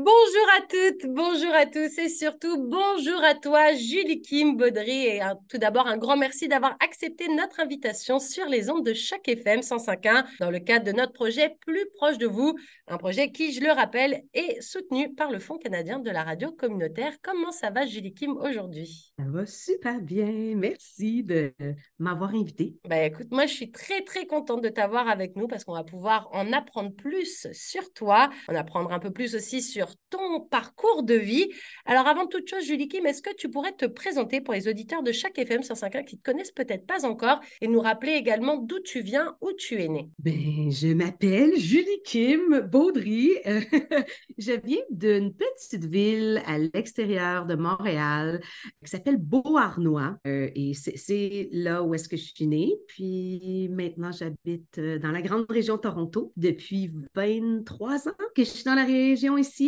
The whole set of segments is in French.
Bonjour à toutes, bonjour à tous et surtout bonjour à toi Julie Kim Baudry et tout d'abord un grand merci d'avoir accepté notre invitation sur les ondes de chaque FM 105.1 dans le cadre de notre projet Plus proche de vous, un projet qui, je le rappelle, est soutenu par le Fonds canadien de la radio communautaire. Comment ça va Julie Kim aujourd'hui? Ça va super bien, merci de m'avoir invité. Ben écoute, moi je suis très très contente de t'avoir avec nous parce qu'on va pouvoir en apprendre plus sur toi, en apprendre un peu plus aussi sur ton parcours de vie. Alors, avant toute chose, Julie Kim, est-ce que tu pourrais te présenter pour les auditeurs de chaque FM 105.1 qui ne te connaissent peut-être pas encore et nous rappeler également d'où tu viens, où tu es né? Ben, je m'appelle Julie Kim Baudry. je viens d'une petite ville à l'extérieur de Montréal qui s'appelle Beauharnois. Euh, et c'est là où est-ce que je suis née. Puis maintenant, j'habite euh, dans la grande région Toronto depuis 23 ans que je suis dans la région ici.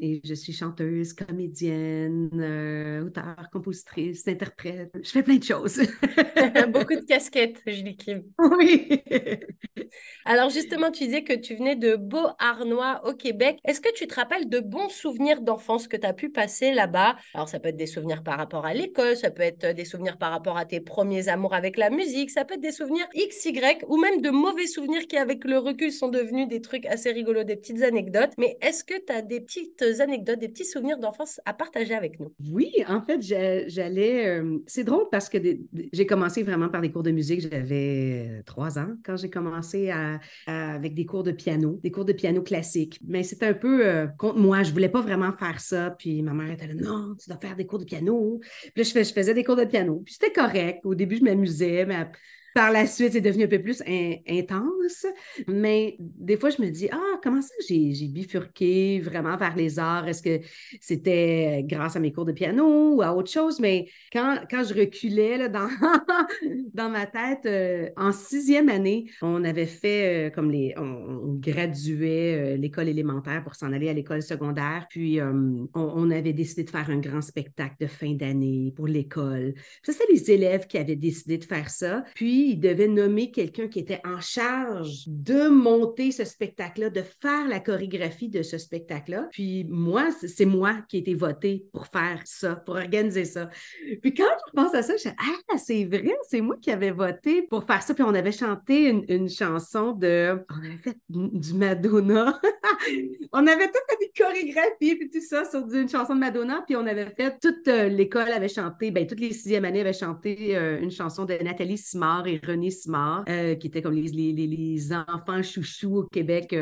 Et je suis chanteuse, comédienne, euh, auteure, compositrice, interprète. Je fais plein de choses. Beaucoup de casquettes, Julie Kim. Oui. Alors justement, tu disais que tu venais de Beauharnois au Québec. Est-ce que tu te rappelles de bons souvenirs d'enfance que tu as pu passer là-bas? Alors ça peut être des souvenirs par rapport à l'école, ça peut être des souvenirs par rapport à tes premiers amours avec la musique, ça peut être des souvenirs X, Y ou même de mauvais souvenirs qui avec le recul sont devenus des trucs assez rigolos, des petites anecdotes. Mais est-ce que tu as des petites anecdotes, des petits souvenirs d'enfance à partager avec nous? Oui, en fait, j'allais. Euh, c'est drôle parce que j'ai commencé vraiment par des cours de musique. J'avais euh, trois ans quand j'ai commencé avec des cours de piano, des cours de piano classique. Mais c'était un peu euh, contre moi. Je voulais pas vraiment faire ça. Puis ma mère était là, non, tu dois faire des cours de piano. Puis là, je, je faisais des cours de piano. Puis c'était correct. Au début, je m'amusais, mais par la suite, c'est devenu un peu plus intense. Mais des fois, je me dis, ah, comment ça j'ai bifurqué vraiment vers les arts? Est-ce que c'était grâce à mes cours de piano ou à autre chose? Mais quand, quand je reculais là, dans, dans ma tête, euh, en sixième année, on avait fait euh, comme les. On, graduait euh, l'école élémentaire pour s'en aller à l'école secondaire. Puis on, on, avait décidé de faire un grand spectacle de fin d'année pour l'école. Ça, c'est les élèves qui avaient décidé de faire ça. Puis, il devait nommer quelqu'un qui était en charge de monter ce spectacle-là, de faire la chorégraphie de ce spectacle-là. Puis moi, c'est moi qui ai été votée pour faire ça, pour organiser ça. Puis quand je pense à ça, je dis Ah, c'est vrai, c'est moi qui avais voté pour faire ça. Puis on avait chanté une, chanson de. On avait fait du Madonna. on avait tout fait des chorégraphies, puis tout ça sur une chanson de Madonna. Puis on avait fait. Toute euh, l'école avait chanté, ben toutes les sixième années avaient chanté euh, une chanson de Nathalie Simard et René Simard, euh, qui étaient comme les, les, les, enfants chouchous au Québec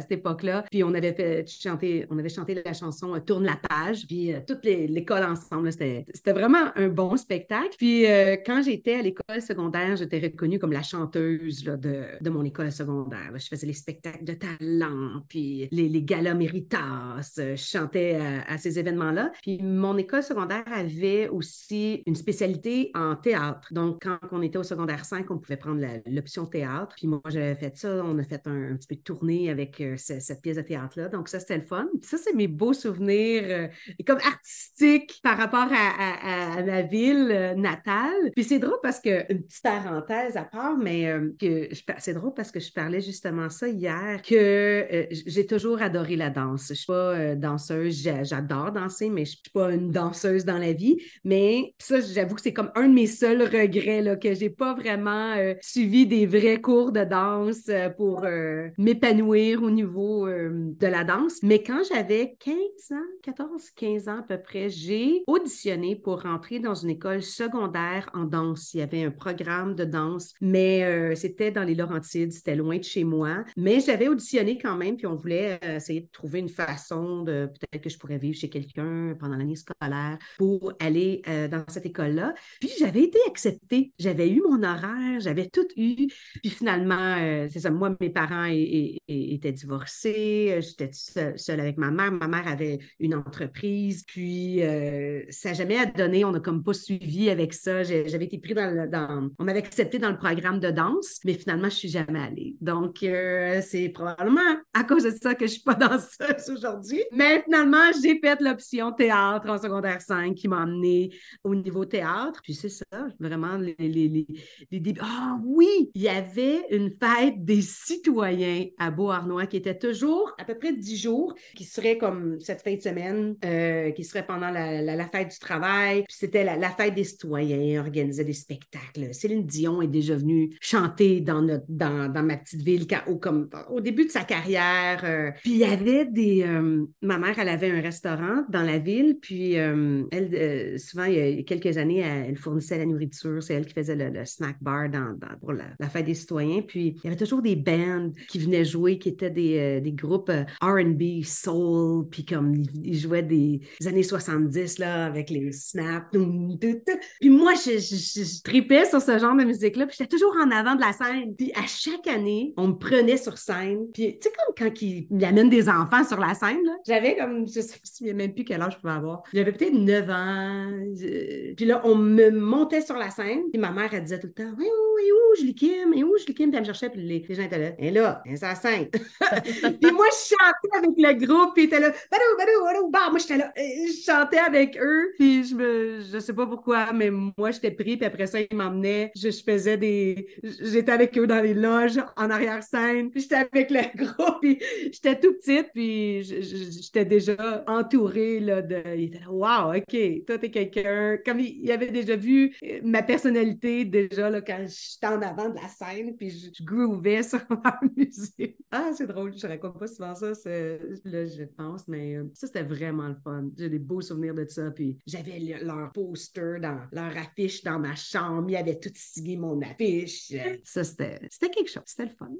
cette époque-là. Puis on avait fait chanter, on avait chanté la chanson euh, Tourne la page, puis toute l'école ensemble. C'était vraiment un bon spectacle. Puis quand j'étais à l'école secondaire, j'étais reconnue comme la chanteuse là, de, de, mon école secondaire. Je faisais les spectacles de talent, puis les, les galas méritas. Je chantais à, à ces événements-là. Puis mon école secondaire avait aussi une spécialité en théâtre. Donc, quand on était au secondaire 5, on pouvait prendre l'option théâtre. Puis moi, j'avais fait ça. On a fait un, petit peu de tournée avec euh, cette pièce de théâtre-là. Donc, ça, c'était le fun. Puis ça, c'est mes beaux souvenirs euh, comme artistiques par rapport à, ma ville euh, natale. Puis c'est drôle parce que, une petite parenthèse à part, mais que c'est drôle parce que je parlais justement ça hier, que j'ai toujours adoré la danse. Je suis pas danseuse, j'adore danser, mais je suis pas une danseuse dans la vie. Mais ça, j'avoue que c'est comme un de mes seuls regrets, là, que j'ai pas vraiment euh, suivi des vrais cours de danse euh, pour euh, m'épanouir au niveau de la danse. Mais quand j'avais 15 ans, 14, 15 ans à peu près, j'ai auditionné pour rentrer dans une école secondaire en danse. Il y avait un programme de danse, mais c'était dans les Laurentides, c'était loin de chez moi. Mais j'avais auditionné quand même, puis on voulait essayer de trouver une façon de peut-être que je pourrais vivre chez quelqu'un pendant l'année scolaire pour aller dans cette école-là. Puis j'avais été acceptée. J'avais eu mon horaire j'avais tout eu. Puis finalement, euh, c'est ça, moi, mes parents étaient divorcés, j'étais seule, avec ma mère. Ma mère avait une entreprise, puis ça n'a jamais donné, on n'a comme pas suivi avec ça. J'avais été pris dans, dans on m'avait accepté dans le programme de danse, mais finalement, je suis jamais allée. Donc, c'est probablement à cause de ça que je suis pas danseuse aujourd'hui. Mais finalement, j'ai fait l'option théâtre en secondaire 5 qui m'a amené au niveau théâtre. Puis c'est ça, vraiment, les, les, les, débuts. Ah oui, il y avait une fête des citoyens à Beauharnois qui était toujours à peu près 10 jours, qui serait comme cette fin de semaine, euh, qui serait pendant la, fête du travail. Puis c'était la, fête des citoyens, organisait des spectacles. Céline Dion est déjà venue chanter dans, notre, dans, ma petite ville au, comme, au début de sa carrière. Euh. puis il y avait des... Euh, ma mère, elle avait un restaurant dans la ville, puis elle, souvent, il y a quelques années, elle, fournissait la nourriture. C'est elle qui faisait le, snack bar dans, pour la, fête des citoyens. Puis il y avait toujours des bands qui venaient jouer, qui étaient des, des groupes R&B, soul, puis comme ils, jouaient des années 70, là, avec les snaps. Puis moi, je, tripais sur ce genre de musique-là, puis j'étais toujours en avant de la scène. Puis à chaque année, on me prenait sur scène. Puis tu sais, comme quand ils, amènent des enfants sur la scène, j'avais comme, je sais même plus quel âge je pouvais avoir. J'avais peut-être 9 ans. Puis là, on me montait sur la scène, puis ma mère, elle disait tout le temps, oui, oui, oui, où, je Kim, et où, je Kim, puis elle me cherchait, puis les, gens étaient là. Et là, la scène. puis moi, je chantais avec le groupe, puis ils étaient là, badou, badou, badou, bah, moi, j'étais là, euh, je chantais avec eux, puis je me, je sais pas pourquoi, mais moi, j'étais pris, puis après ça, ils m'emmenaient, je, faisais des, j'étais avec eux dans les loges, en arrière-scène, puis j'étais avec le groupe, puis j'étais tout petite, puis j'étais déjà entourée, là, de, ils étaient là, wow, OK, toi, t'es quelqu'un, comme il, avait déjà vu euh, ma personnalité, déjà, là, quand j'étais en avant de la scène, puis je, je groovais sur la musique. Ah, drôle, je raconte pas souvent ça, là, je pense, mais euh, ça, c'était vraiment le fun. J'ai des beaux souvenirs de ça. Puis j'avais leur poster, dans leur affiche dans ma chambre. Ils avaient tout signé mon affiche. Ça, c'était quelque chose. C'était le fun.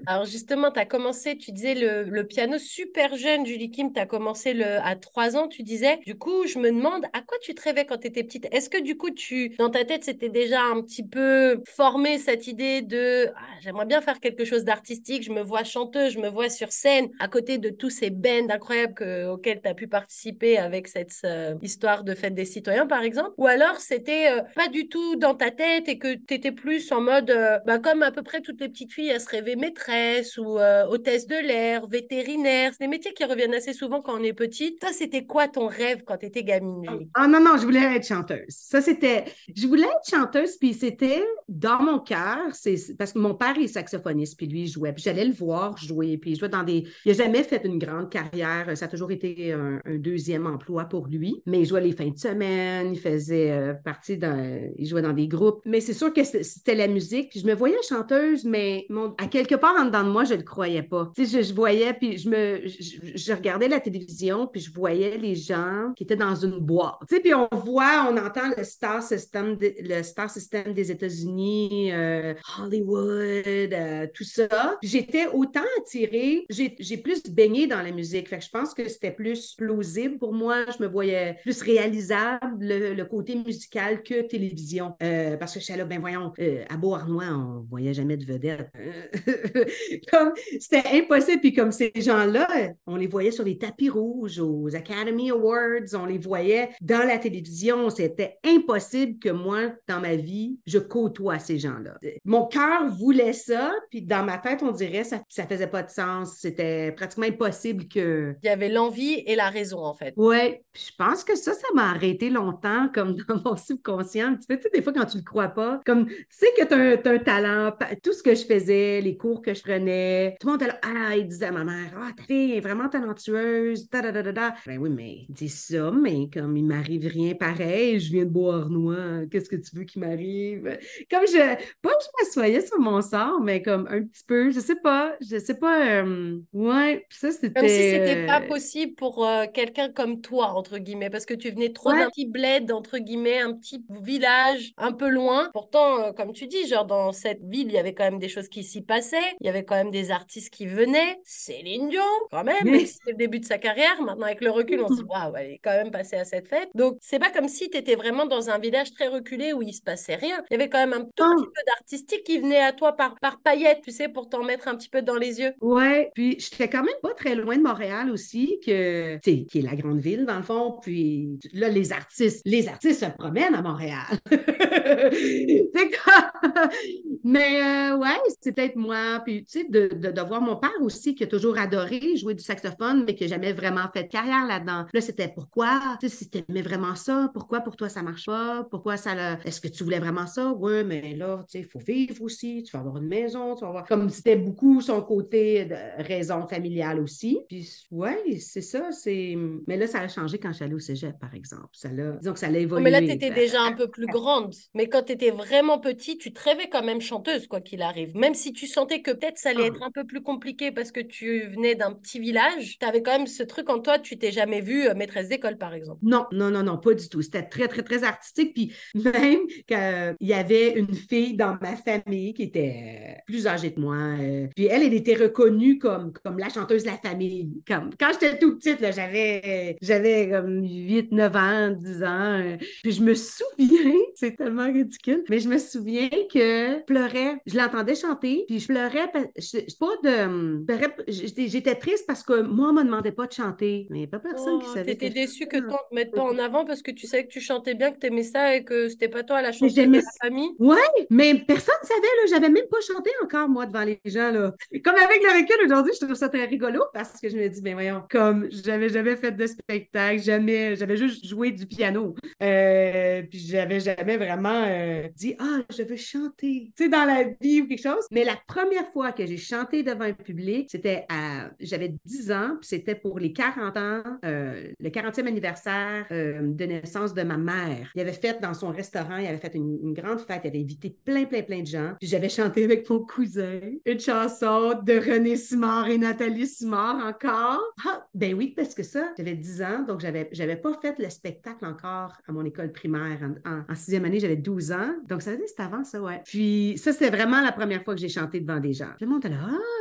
Alors, justement, tu as commencé, tu disais le, le, piano super jeune, Julie Kim, tu as commencé le, à trois ans, tu disais. Du coup, je me demande à quoi tu te rêvais quand tu étais petite? Est-ce que du coup, tu, dans ta tête, c'était déjà un petit peu formé cette idée de ah, j'aimerais bien faire quelque chose d'artistique, je me vois chanteuse, je me vois sur scène à côté de tous ces bands incroyables que, auxquels tu as pu participer avec cette euh, histoire de fête des citoyens, par exemple Ou alors c'était euh, pas du tout dans ta tête et que tu étais plus en mode, euh, bah, comme à peu près toutes les petites filles, elles se rêvaient maîtresse ou hôtesse de l'air, vétérinaire. C'est des métiers qui reviennent assez souvent quand on est petite. Toi, c'était quoi ton rêve quand tu étais gamine Ah non, non, je voulais être chanteuse. Ça, c'était. Je voulais être chanteuse, puis c'était dans mon cœur. C'est parce que mon père est saxophoniste, puis lui, il jouait. Puis j'allais le voir jouer, puis il jouait dans des. Il n'a jamais fait une grande carrière. Ça a toujours été un, deuxième emploi pour lui. Mais il jouait les fins de semaine, il faisait euh, partie d'un. Il jouait dans des groupes. Mais c'est sûr que c'était la musique. Puis je me voyais chanteuse, mais à quelque part en dedans de moi, je ne le croyais pas. Tu sais, je, voyais, puis je me. Je, regardais la télévision, puis je voyais les gens qui étaient dans une boîte. Tu sais, puis on voit, on entend le star system, le star system des États-Unis, euh, Hollywood, euh, tout ça. J'étais autant attirée, j'ai plus baigné dans la musique. Fait que je pense que c'était plus plausible pour moi. Je me voyais plus réalisable le, côté musical que télévision. Euh, parce que je suis là, ben voyons, euh, à Beauharnois, on voyait jamais de vedette. comme c'était impossible. Puis comme ces gens-là, on les voyait sur les tapis rouges, aux Academy Awards, on les voyait dans la télévision. C'était impossible que moi, dans ma vie, je côtoie ces gens-là. Mon cœur voulait ça, puis dans ma tête, on dirait ça, ça faisait pas de sens. C'était pratiquement impossible que. Il y avait l'envie et la raison, en fait. Oui, je pense que ça, ça m'a arrêté longtemps, comme dans mon subconscient. Tu sais, des fois, quand tu le crois pas, comme tu sais que tu as, un talent, tout ce que je faisais, les cours que je prenais, tout le monde était là, ah, il disait à ma mère, ah, ta fille est vraiment talentueuse, da, da, da, da. Ben oui, mais dis ça, mais comme il m'arrive rien pareil, je viens de boire noir, qu'est-ce que tu veux qu'il m'arrive? Comme je, pas que je m'assoyais sur mon sort, mais comme un petit peu, je sais pas, je sais pas, euh, ouais, ça c'était. Comme si c'était pas euh, possible pour euh, quelqu'un comme toi, entre guillemets, parce que tu venais trop d'un petit bled, entre guillemets, un petit village un peu loin. Pourtant, comme tu dis, genre dans cette ville, il y avait quand même des choses qui s'y passaient, il y avait quand même des artistes qui venaient. Céline Dion, quand même, mais c'était le début de sa carrière. Maintenant, avec le recul, on se dit, waouh, elle est quand même passée à cette fête. Donc, c'est pas comme si tu étais vraiment dans un village très reculé où il se passait rien. Il y avais quand même un tout Ah. petit peu d'artistique qui venait à toi par, par paillettes, tu sais, pour t'en mettre un petit peu dans les yeux. Ouais, puis j'étais quand même pas très loin de Montréal aussi, que, qui est la grande ville dans le fond. Puis là, les artistes, les artistes se promènent à Montréal. Mais euh, ouais, c'est peut-être moi. Puis de, voir mon père aussi qui a toujours adoré jouer du saxophone, mais qui n'a jamais vraiment fait de carrière là-dedans. Là, c'était pourquoi? Tu sais, si vraiment ça, pourquoi pour toi ça marche pas? Pourquoi ça le... Est-ce que tu voulais vraiment ça? Oui, mais là, tu sais, il faut vivre aussi, tu vas avoir une maison, tu vas avoir. Comme c'était beaucoup son côté de raison familiale aussi. Puis ouais, c'est ça, c'est. Mais là, ça a changé quand allée au Cégep, par exemple. Ça l'a... Disons que ça l'a évolué. mais là, tu étais Euh, déjà un peu plus grande. Mais quand tu étais vraiment petit, tu te rêvais quand même chanteuse, quoi qu'il arrive. Même si tu sentais que peut-être ça allait Ah. être un peu plus compliqué parce que tu venais d'un petit village, tu avais quand même ce truc en toi, tu t'es jamais vue euh, maîtresse d'école, par exemple. Non, non, non, non, pas du tout. C'était très, très, très artistique. Puis même qu'il y avait une fille dans ma famille qui était euh, plus âgée que moi. euh, puis elle, elle était reconnue comme, comme la chanteuse de la famille. Comme, quand j'étais tout petite, j'avais, j'avais comme 8, 9 ans, 10 ans. euh, puis je me souviens, c'est tellement ridicule, mais je me souviens que je pleurais. Je l'entendais chanter, puis je pleurais. parce- je- je- Pas de. J'étais triste parce que moi, on ne me demandait pas de chanter. Mais il n'y a pas personne qui Oh, savait. t'étais déçue que toi, on te mette pas en avant parce que tu savais que tu chantais bien, que tu aimais ça et que c'était pas toi la chanteuse de la famille. Ouais, mais personne ne savait, là. J'avais même pas chanté encore, moi, devant les gens, là. Comme avec le recul aujourd'hui, je trouve ça très rigolo parce que je me dis, ben voyons, comme j'avais jamais fait de spectacle, jamais, j'avais juste joué du piano. Euh, puis j'avais jamais vraiment euh, dit, ah, je veux chanter, tu sais, dans la vie ou quelque chose. Mais la première fois que j'ai chanté devant un public, c'était à, j'avais 10 ans, puis c'était pour les 40 ans, euh, le 40e anniversaire euh, de naissance de ma mère. Il avait fait dans son restaurant, il avait fait une, une grande fête, il avait invité plein, plein, plein de gens. Puis j'avais chanté avec mon cousin une chanson de René Simard et Nathalie Simard encore. Ah, ben oui, parce que ça, j'avais 10 ans, donc j'avais, j'avais pas fait le spectacle encore à mon école primaire. En, sixième année, j'avais 12 ans. Donc ça veut dire que c'était avant ça, ouais. Puis ça, c'était vraiment la première fois que j'ai chanté devant des gens. Le monde là,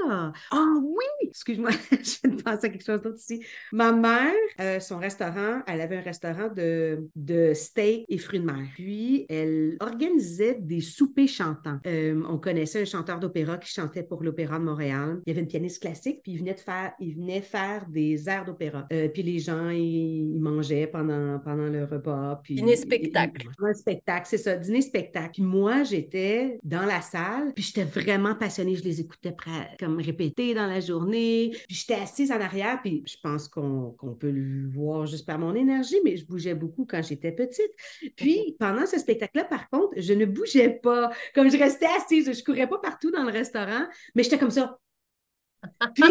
ah, ah oui! Excuse-moi, je viens de penser à quelque chose d'autre ici. Ma mère, euh, son restaurant, elle avait un restaurant de, de steak et fruits de mer. Puis, elle organisait des soupers chantants. Euh, on connaissait un chanteur d'opéra qui chantait pour l'Opéra de Montréal. Il y avait une pianiste classique, puis il venait, de faire, il venait faire des airs d'opéra. Euh, puis les gens, ils, ils mangeaient pendant, pendant le repas. Puis, Dîner-spectacle. ils- Un spectacle, c'est ça, dîner-spectacle. Puis moi, j'étais dans la salle, puis j'étais vraiment passionnée. Je les écoutais comme répéter dans la journée. Puis j'étais assise en arrière, puis je pense qu'on peut le voir juste par mon énergie, mais je bougeais beaucoup quand j'étais petite. Puis pendant ce spectacle-là, par contre, je ne bougeais pas. Comme je restais assise, je courais pas partout dans le restaurant, mais j'étais comme ça. Puis,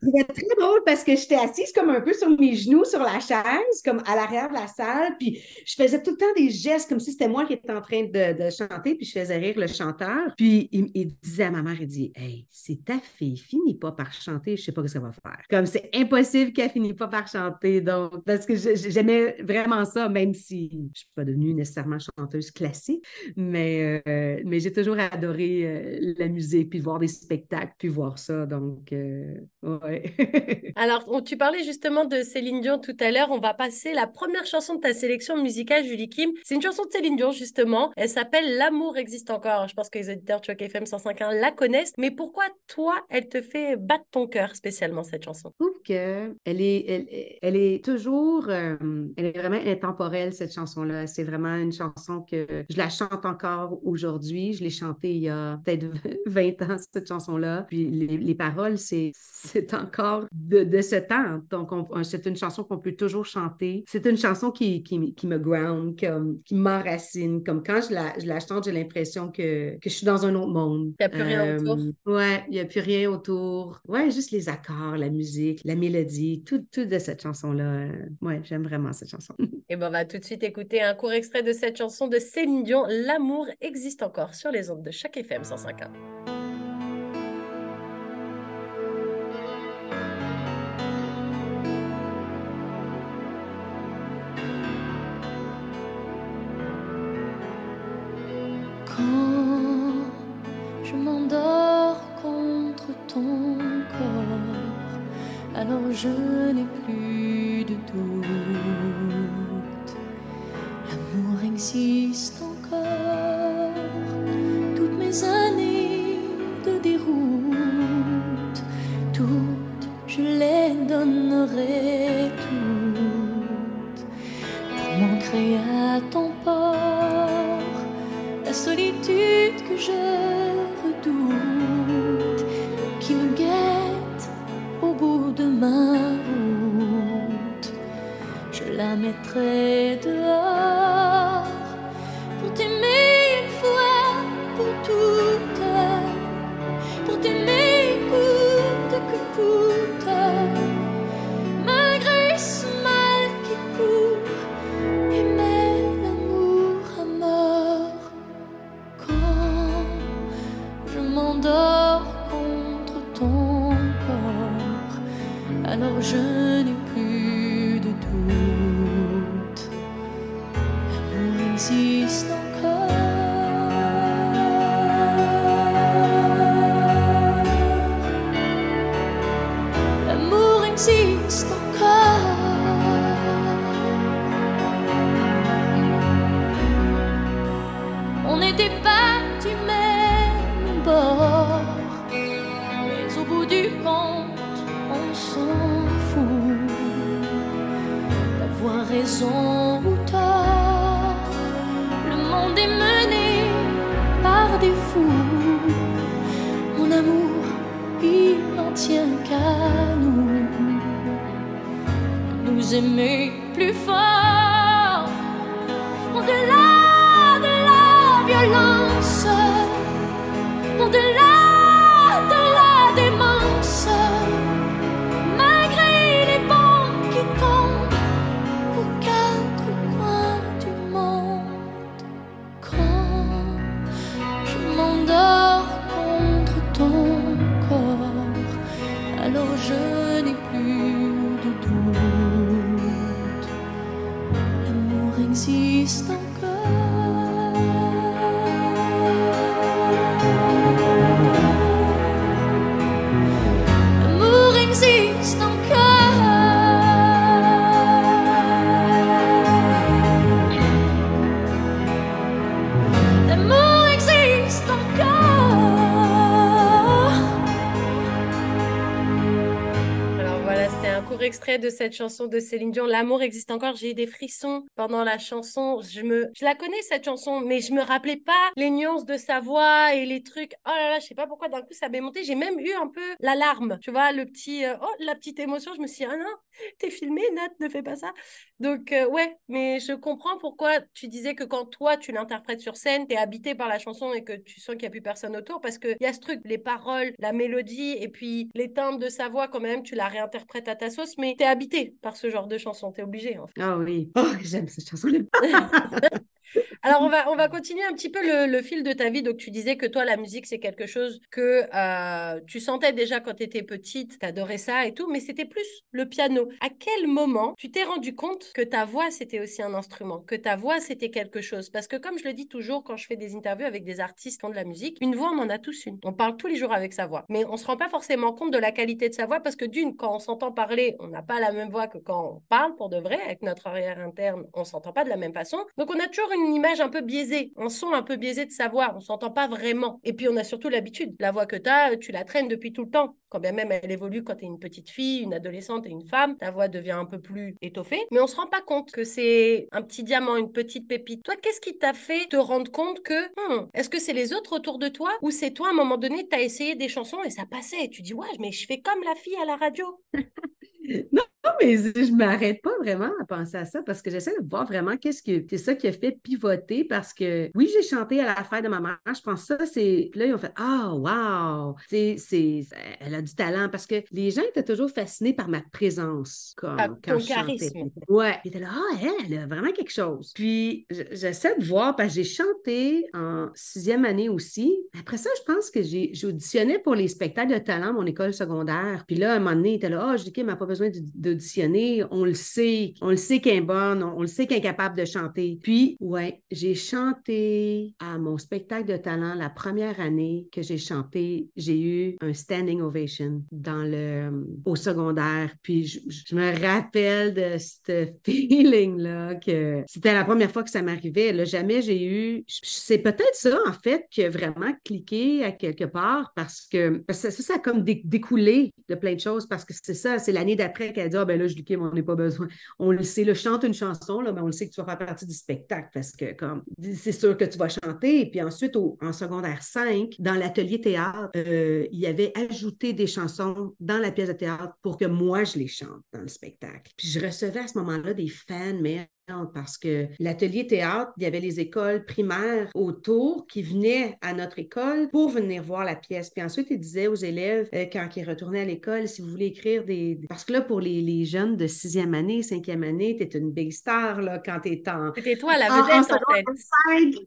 trouvaient très drôle parce que j'étais assise comme un peu sur mes genoux sur la chaise, comme à l'arrière de la salle. Puis, je faisais tout le temps des gestes comme si c'était moi qui étais en train de, de chanter. Puis, je faisais rire le chanteur. Puis, il, disait à ma mère, il dit Hey, c'est ta fille, finis pas par chanter, je sais pas ce qu'elle va faire. Comme c'est impossible qu'elle finisse pas par chanter. Donc, parce que j'aimais vraiment ça, même si je suis pas devenue nécessairement chanteuse classique. Mais, euh, mais j'ai toujours adoré euh, la musique, puis voir des spectacles, puis voir ça. Donc, euh, ouais. Alors, tu parlais justement de Céline Dion tout à l'heure. On va passer la première chanson de ta sélection musicale, Julie Kim. C'est une chanson de Céline Dion, justement. Elle s'appelle L'amour existe encore. Je pense que les auditeurs de Choc FM 105.1 la connaissent. Mais pourquoi, toi, elle te fait battre ton cœur spécialement, cette chanson? Je trouve qu'elle est, elle, elle est toujours, euh, elle est vraiment intemporelle, cette chanson-là. C'est vraiment une chanson que je la chante encore aujourd'hui. Je l'ai chantée il y a peut-être 20 ans, cette chanson-là. Puis les, les paroles, c'est, c'est encore de, de ce temps. Donc, on- c'est une chanson qu'on peut toujours chanter. C'est une chanson qui, qui, qui me ground, comme, qui m'enracine. Comme quand je la, je la chante, j'ai l'impression que, que je suis dans un autre monde. Il y a plus rien autour. Ouais, il n'y a plus rien autour. Ouais, juste les accords, la musique, la mélodie, tout, tout de cette chanson-là. euh, ouais, j'aime vraiment cette chanson. Et ben, on va tout de suite écouter un court extrait de cette chanson de Céline Dion. L'amour existe encore sur les ondes de Choc FM 105.1. je n'ai plus L'amour de cette chanson de Céline Dion. L'amour existe encore. J'ai eu des frissons pendant la chanson. Je me, je la connais cette chanson, mais je me rappelais pas les nuances de sa voix et les trucs. Oh là là, je sais pas pourquoi d'un coup ça m'est monté. J'ai même eu un peu l'alarme, tu vois, le petit, euh, oh la petite émotion. Je me suis dit ah non, t'es filmé, Nat, ne fais pas ça. Donc euh, ouais, mais je comprends pourquoi tu disais que quand toi tu l'interprètes sur scène, t'es habité par la chanson et que tu sens qu'il y a plus personne autour parce que y a ce truc, les paroles, la mélodie et puis les timbres de sa voix quand même, tu la réinterprètes à ta sauce, mais t'es habité par ce genre de chanson, t'es obligé en fait. Ah oui. Oh, j'aime cette chanson-là. Alors, on va, on va continuer un petit peu le, le fil de ta vie. Donc, tu disais que toi, la musique, c'est quelque chose que euh, tu sentais déjà quand tu étais petite, tu adorais ça et tout, mais c'était plus le piano. À quel moment tu t'es rendu compte que ta voix, c'était aussi un instrument, que ta voix, c'était quelque chose? Parce que, comme je le dis toujours quand je fais des interviews avec des artistes qui font de la musique, une voix, on en a tous une. On parle tous les jours avec sa voix. Mais on se rend pas forcément compte de la qualité de sa voix parce que, d'une, quand on s'entend parler, on n'a pas la même voix que quand on parle pour de vrai. Avec notre arrière interne, on s'entend pas de la même façon. Donc, on a toujours une image un peu biaisée, un son un peu biaisé de savoir, on s'entend pas vraiment. Et puis on a surtout l'habitude, la voix que tu as, tu la traînes depuis tout le temps. Quand bien même elle évolue quand tu es une petite fille, une adolescente et une femme, ta voix devient un peu plus étoffée, mais on se rend pas compte que c'est un petit diamant, une petite pépite. Toi, qu'est-ce qui t'a fait te rendre compte que, hmm, est-ce que c'est les autres autour de toi ou c'est toi à un moment donné, tu as essayé des chansons et ça passait et tu dis, ouais, mais je fais comme la fille à la radio. Non, mais je m'arrête pas vraiment à penser à ça parce que j'essaie de voir vraiment qu'est-ce que c'est ça qui a fait pivoter parce que oui, j'ai chanté à la fête de ma mère. Je pense que ça, c'est. Puis là, ils ont fait Ah, wow! C'est, c'est... Elle a du talent parce que les gens étaient toujours fascinés par ma présence comme, Ah, quand je chantais. charisme. Ouais. Ils étaient là, ah, elle, elle a vraiment quelque chose. Puis j'essaie de voir parce que j'ai chanté en sixième année aussi. Après ça, je pense que j'ai j'auditionnais pour les spectacles de talent à mon école secondaire. Puis là, à un moment donné, il était là, ah, je dis, n'a pas besoin d'aud- On le sait. On le sait qu'elle est bonne. On, le sait qu'elle est capable de chanter. Puis, ouais, j'ai chanté à mon spectacle de talent la première année que j'ai chanté. J'ai eu un standing ovation dans le, au secondaire. Puis, je, me rappelle de ce feeling-là que c'était la première fois que ça m'arrivait. Là, jamais j'ai eu. C'est peut-être ça, en fait, qui a vraiment cliqué à quelque part parce que, parce ça, ça a comme dé- découlé de plein de choses parce que c'est ça, c'est l'année d'après qu'elle a dit, Ah, ben là, je dis, Kim, on n'a pas besoin. On le sait, le chante une chanson, là, mais on le sait que tu vas faire partie du spectacle parce que comme c'est sûr que tu vas chanter. Et puis ensuite, en secondaire 5, dans l'atelier théâtre, euh, il y avait ajouté des chansons dans la pièce de théâtre pour que moi, je les chante dans le spectacle. Puis je recevais à ce moment-là des fans, mais parce que l'atelier théâtre, il y avait les écoles primaires autour qui venaient à notre école pour venir voir la pièce. Puis ensuite, il disait aux élèves, euh, quand ils retournaient à l'école, si vous voulez écrire des... Parce que là, pour les, les jeunes de sixième année, cinquième année, tu es une big star là, quand tu es en... C'était toi la vedette, en, fait.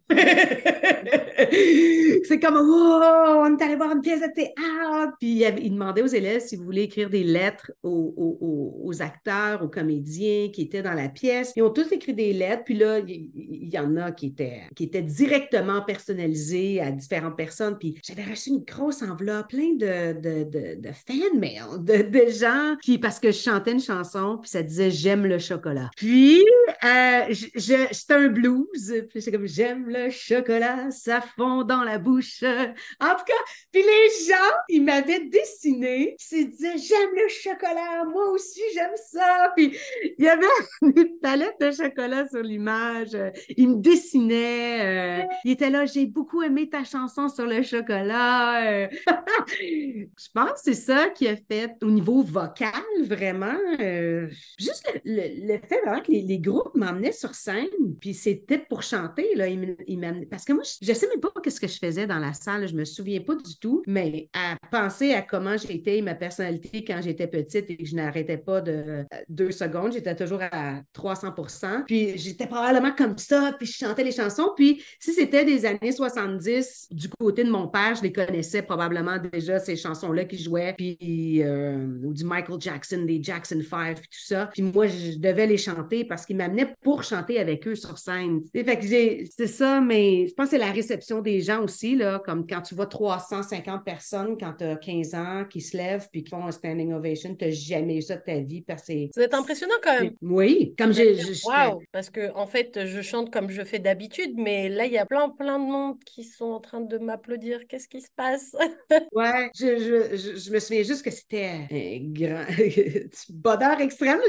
C'est comme, oh, on est allé voir une pièce de théâtre. Puis il, avait, il, demandait aux élèves si vous voulez écrire des lettres aux, aux, aux, acteurs, aux comédiens qui étaient dans la pièce. Ils ont tous écrit des lettres, puis là, il y, en a qui étaient, qui étaient directement personnalisées à différentes personnes. Puis j'avais reçu une grosse enveloppe, plein de, de, de, fan mail, de, gens qui, parce que je chantais une chanson, puis ça disait J'aime le chocolat. Puis, euh, c'était un blues, puis c'est comme J'aime le chocolat, ça fond dans la bouche. En tout cas, puis les gens, ils m'avaient dessiné, puis ils disaient J'aime le chocolat, moi aussi j'aime ça. Puis il y avait une palette de chocolat sur l'image. Euh, il me dessinait. Euh, il était là, j'ai beaucoup aimé ta chanson sur le chocolat. Euh. je pense que c'est ça qui a fait au niveau vocal, vraiment. juste le, fait vraiment que les, groupes m'emmenaient sur scène, puis c'était pour chanter. Là, Parce que moi, je ne sais même pas ce que je faisais dans la salle. Je me souviens pas du tout, mais à penser à comment j'étais, ma personnalité quand j'étais petite et que je n'arrêtais pas de deux secondes, j'étais toujours à 300 puis j'étais probablement comme ça, puis je chantais les chansons. Puis si c'était des années 70, du côté de mon père, je les connaissais probablement déjà, ces chansons-là qui jouaient, puis euh, ou du Michael Jackson, des Jackson 5, tout ça. Puis moi, je devais les chanter parce qu'ils m'amenaient pour chanter avec eux sur scène. Fait que c'est ça, mais je pense que c'est la réception des gens aussi, là, comme quand tu vois 350 personnes quand tu as 15 ans qui se lèvent puis qui font un standing ovation, tu n'as jamais eu ça de ta vie. Parce que c'est impressionnant quand même. Oui, comme j'ai Waouh Parce que en fait, je chante comme je fais d'habitude, mais là, il y a plein, plein de monde qui sont en train de m'applaudir. Qu'est-ce qui se passe? Ouais, je, je, je, me souviens juste que c'était un grand bonheur extrême.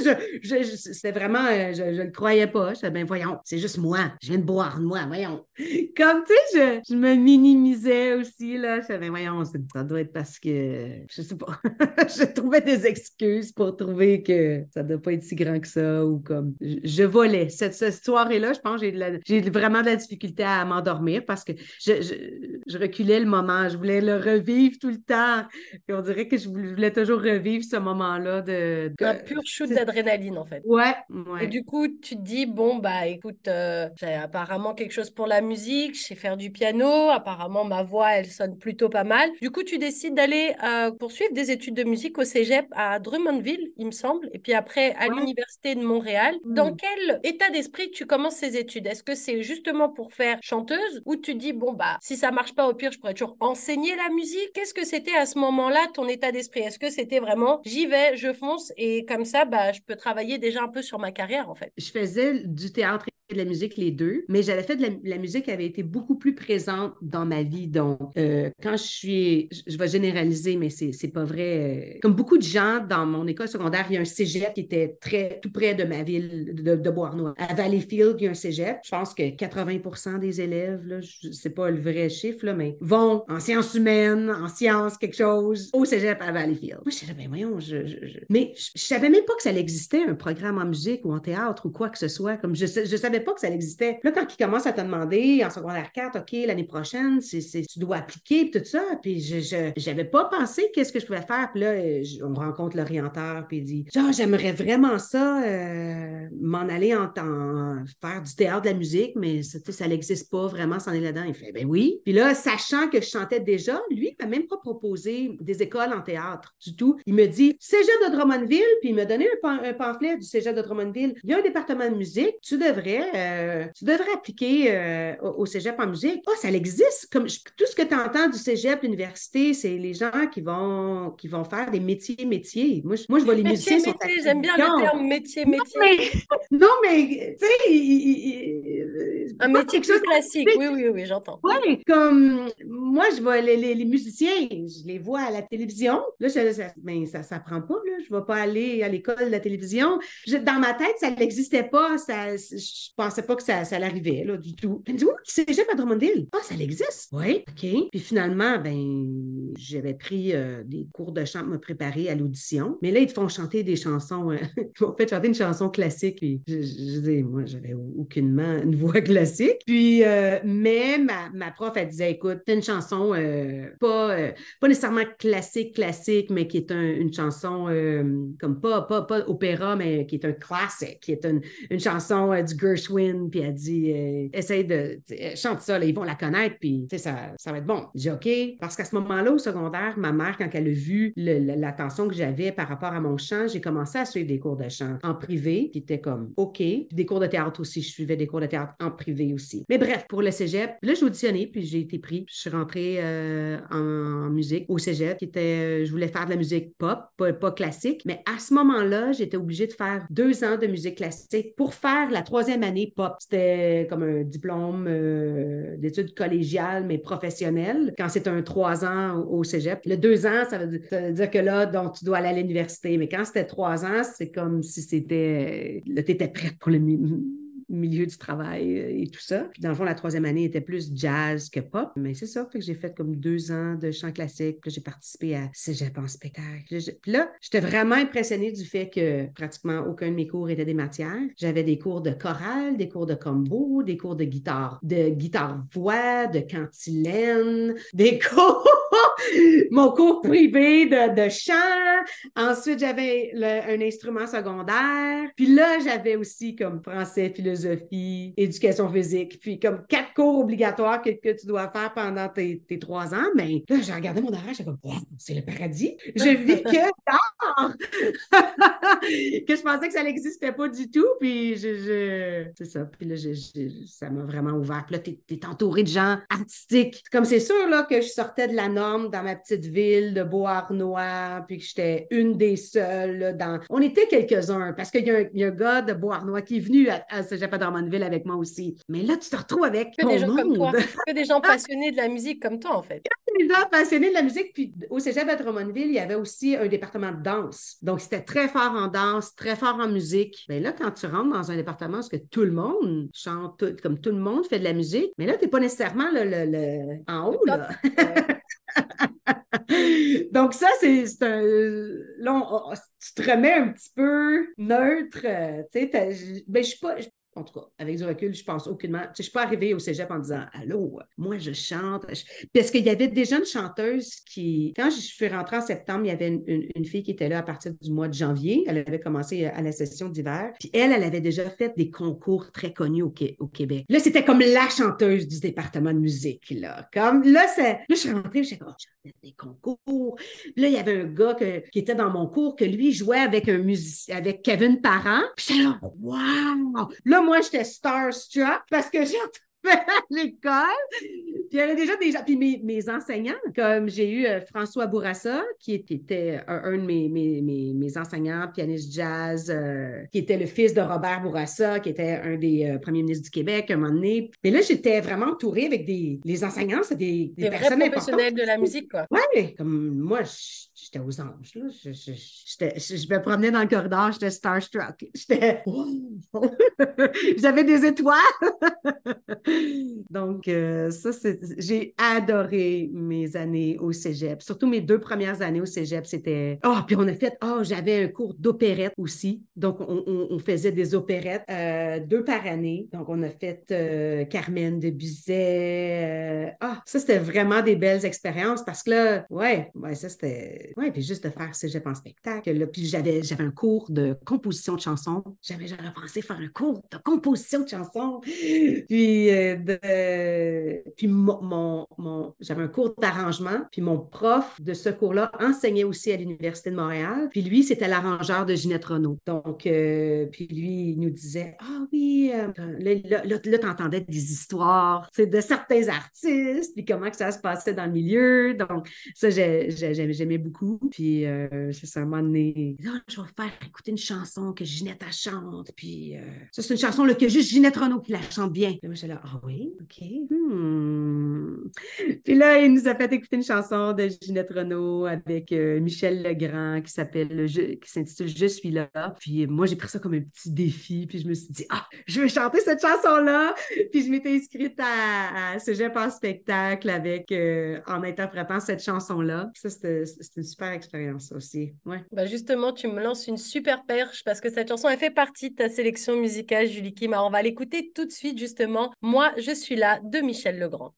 Je, c'était vraiment, euh, je, ne le croyais pas. Je ben voyons, c'est juste moi. Je viens de boire, moi, voyons. Comme tu sais, je, me minimisais aussi là. Je ben voyons, ça doit être parce que je sais pas. je trouvais des excuses pour trouver que ça doit pas être si grand que ça ou comme je volais. Cette, cette soirée-là, je pense que j'ai vraiment de la difficulté à m'endormir parce que je, reculais le moment. Je voulais le revivre tout le temps. Et on dirait que je voulais toujours revivre ce moment-là de, Un pur shoot d'adrénaline, en fait. Ouais, Et du coup, tu te dis, bon, bah écoute, euh, j'ai apparemment quelque chose pour la musique, je sais faire du piano, apparemment ma voix, elle sonne plutôt pas mal. Du coup, tu décides d'aller euh, poursuivre des études de musique au cégep à Drummondville, il me semble, et puis après à l'Université de Montréal. Dans quel état d'esprit tu commences ces études? Est-ce que c'est justement pour faire chanteuse ou tu dis, bon, bah, si ça marche pas, au pire, je pourrais toujours enseigner la musique? Qu'est-ce que c'était à ce moment-là, ton état d'esprit? Est-ce que c'était vraiment, j'y vais, je fonce et comme ça, bah, je peux travailler déjà un peu sur ma carrière, en fait? Je faisais du théâtre de la musique, les deux, mais j'avais fait de la, musique qui avait été beaucoup plus présente dans ma vie. Donc, euh, quand je suis, je, vais généraliser, mais c'est, pas vrai. Euh, comme beaucoup de gens dans mon école secondaire, il y a un cégep qui était très tout près de ma ville de, de Beauharnois. À Valleyfield, il y a un cégep. Je pense que 80 des élèves, là, je pas le vrai chiffre, là, mais vont en sciences humaines, en sciences, quelque chose, au cégep à Valleyfield. Moi, je disais, ben voyons, je, je, mais je, savais même pas que ça existait, un programme en musique ou en théâtre ou quoi que ce soit. Comme je, je savais pas que ça existait. Là, quand ils commencent à te demander en secondaire 4, OK, l'année prochaine, tu dois appliquer, tout ça, puis je n'avais pas pensé qu'est-ce que je pouvais faire. Puis là, on rencontre l'orienteur, puis il dit, genre, j'aimerais vraiment ça, euh, m'en aller en, temps faire du théâtre, de la musique, mais ça, n'existe pas vraiment, s'en est là-dedans. Il fait, ben oui. Puis là, sachant que je chantais déjà, lui, il m'a même pas proposé des écoles en théâtre du tout. Il me dit, Cégep de Drummondville, puis il m'a donné un, pamphlet du Cégep de Drummondville. Il y a un département de musique, tu devrais euh, tu devrais appliquer euh, au, cégep en musique. Ah, ça existe. Comme tout ce que tu entends du cégep, l'université, c'est les gens qui vont, qui vont faire des métiers, métiers. Moi, je, moi, je vois les métiers, musiciens J'aime bien le terme métier, métier. Non, mais, tu sais, Un métier plus classique, oui, oui, oui, j'entends. Oui, comme moi, je vois les, les, musiciens, je les vois à la télévision. Là, ça, mais ça ne prend pas, là. Je ne vais pas aller à l'école de la télévision. dans ma tête, ça n'existait pas. Ça, je pensais pas que ça, ça l'arrivait, là, du tout. Elle me dit, oui, cégep à. Ah, ça existe? Oui, OK. Puis finalement, ben, j'avais pris euh, des cours de chant pour me préparer à l'audition. Mais là, ils te font chanter des chansons. Euh, ils m'ont fait chanter une chanson classique. Puis je, je, dis, moi, j'avais aucunement une voix classique. Puis, euh, mais ma, ma, prof, elle disait, écoute, c'est une chanson pas, pas nécessairement classique, classique, mais qui est une chanson comme pas, pas, pas opéra, mais qui est un classique, qui est une, une chanson du Gershwin. Puis elle dit, essaye de, chante ça, là, ils vont la connaître, puis ça, ça va être bon. J'ai OK, parce qu'à ce moment-là, au secondaire, ma mère, quand elle a vu l'attention que j'avais par rapport à mon chant, j'ai commencé à suivre des cours de chant en privé, qui étaient comme OK. Puis des cours de théâtre aussi, je suivais des cours de théâtre en privé aussi. Mais bref, pour le cégep, là, j'ai auditionné, puis j'ai été pris. Je suis rentrée euh, en musique au cégep, qui était, euh, je voulais faire de la musique pop, pas, classique, mais à ce moment-là, j'étais obligée de faire deux ans de musique classique pour faire la troisième année pop. C'était comme un diplôme euh, d'études collégiales, mais professionnelles, quand c'est un trois ans au cégep. Le deux ans, ça veut, dire, que là, donc, tu dois aller à l'université. Mais quand c'était trois ans, c'est comme si c'était. Là, tu étais prête pour le milieu du travail euh, et tout ça. Puis dans le fond, la troisième année était plus jazz que pop. Mais c'est ça, fait que j'ai fait comme deux ans de chant classique. Puis j'ai participé à Cégep en spectacle. Puis là, j'étais vraiment impressionnée du fait que pratiquement aucun de mes cours était des matières. J'avais des cours de chorale, des cours de combo, des cours de guitare, de guitare-voix, de cantilène, des cours mon cours privé de, de chant. Ensuite, j'avais un instrument secondaire. Puis là, j'avais aussi comme français, philosophie, éducation physique. Puis comme quatre cours obligatoires que, que tu dois faire pendant tes, tes trois ans. Mais là, j'ai regardé mon horaire, j'étais comme, c'est le paradis. Je vis que tard! que je pensais que ça n'existait pas du tout. Puis je, c'est ça. Puis là, ça m'a vraiment ouvert. Puis là, tu es, entouré de gens artistiques. Comme c'est sûr là, que je sortais de la norme dans ma petite ville de Beauharnois, puis que j'étais une des seules. dans... On était quelques-uns, parce qu'il y, a un gars de Beauharnois qui est venu à, à Cégep avec moi aussi. Mais là, tu te retrouves avec que des gens comme toi, que des gens passionnés de la musique comme toi, en fait. Que des gens passionnés de la musique. Puis au Cégep à Drummondville, il y avait aussi un département de danse. Donc, c'était très fort en danse, très fort en musique. Mais là, quand tu rentres dans un département où que tout le monde chante, comme tout le monde fait de la musique, mais là, tu n'es pas nécessairement le, en haut. Là. Donc, ça, c'est un. Là, tu te remets un petit peu neutre. Euh, tu sais, ben, je suis pas en tout cas, avec du recul, je pense aucunement. Je suis pas arrivée au cégep en disant Allô, moi je chante. Parce qu'il y avait des jeunes chanteuses qui, quand je suis rentrée en septembre, il y avait une, fille qui était là à partir du mois de janvier. Elle avait commencé à la session d'hiver. Puis elle, elle avait déjà fait des concours très connus au, Québec. Là, c'était comme la chanteuse du département de musique. Là, comme, là, là je suis rentrée, je suis oh, des concours. là, il y avait un gars qui était dans mon cours que lui jouait avec un musicien, avec Kevin Parent. Puis j'étais là, wow! Là, moi, j'étais starstruck parce que j'ai à l'école. Puis il y avait déjà des gens. Puis mes, mes enseignants, comme j'ai eu euh, François Bourassa, qui, était un, de mes, mes, mes, enseignants, pianiste jazz, euh, qui était le fils de Robert Bourassa, qui était un des euh, premiers ministres du Québec à un moment donné. Mais là, j'étais vraiment entourée avec des les enseignants, c'est des, des, personnes vrais professionnels de la musique, quoi. Oui, comme moi, j'étais aux anges. Là. Je, je, je, me promenais dans le corridor, j'étais starstruck. J'étais. J'avais des étoiles. Donc, euh, ça, c'est. J'ai adoré mes années au cégep. Surtout mes deux premières années au cégep, c'était. Oh, puis on a fait. Oh, j'avais un cours d'opérette aussi. Donc, on, faisait des opérettes euh, deux par année. Donc, on a fait euh, Carmen de Bizet. Ah, ça, c'était vraiment des belles expériences parce que là, ouais, ouais ça, c'était oui, puis juste de faire cégep en spectacle. Puis j'avais, j'avais un cours de composition de chansons. J'avais, j'aurais pensé faire un cours de composition de chansons. Puis, euh, puis mon, mon j'avais un cours d'arrangement, puis mon prof de ce cours-là enseignait aussi à l'Université de Montréal. Puis lui, c'était l'arrangeur de Ginette Renault. Donc, euh, puis lui, il nous disait Ah oui, euh, là, là, là, tu entendais des histoires de certains artistes, puis comment que ça se passait dans le milieu. Donc, ça, j'aimais beaucoup. Puis, euh, c'est ça, un moment donné, je vais faire écouter une chanson que Ginette a chante. Puis, euh, ça, c'est une chanson là, que juste Ginette Renault qui la chante bien. Puis moi, j'étais là, ah oui, OK. Hmm. Puis là, il nous a fait écouter une chanson de Ginette Renault avec euh, Michel Legrand qui s'appelle, qui s'intitule Je suis là. Puis moi, j'ai pris ça comme un petit défi. Puis je me suis dit, ah, je vais chanter cette chanson-là. Puis je m'étais inscrite à, à Cégep en spectacle avec, en interprétant cette chanson-là. Ça, c'était une super expérience aussi. Ouais. Bah justement, tu me lances une super perche parce que cette chanson, elle fait partie de ta sélection musicale, Julie Kim. Alors, on va l'écouter tout de suite, justement. Moi, je suis là de Michel Legrand.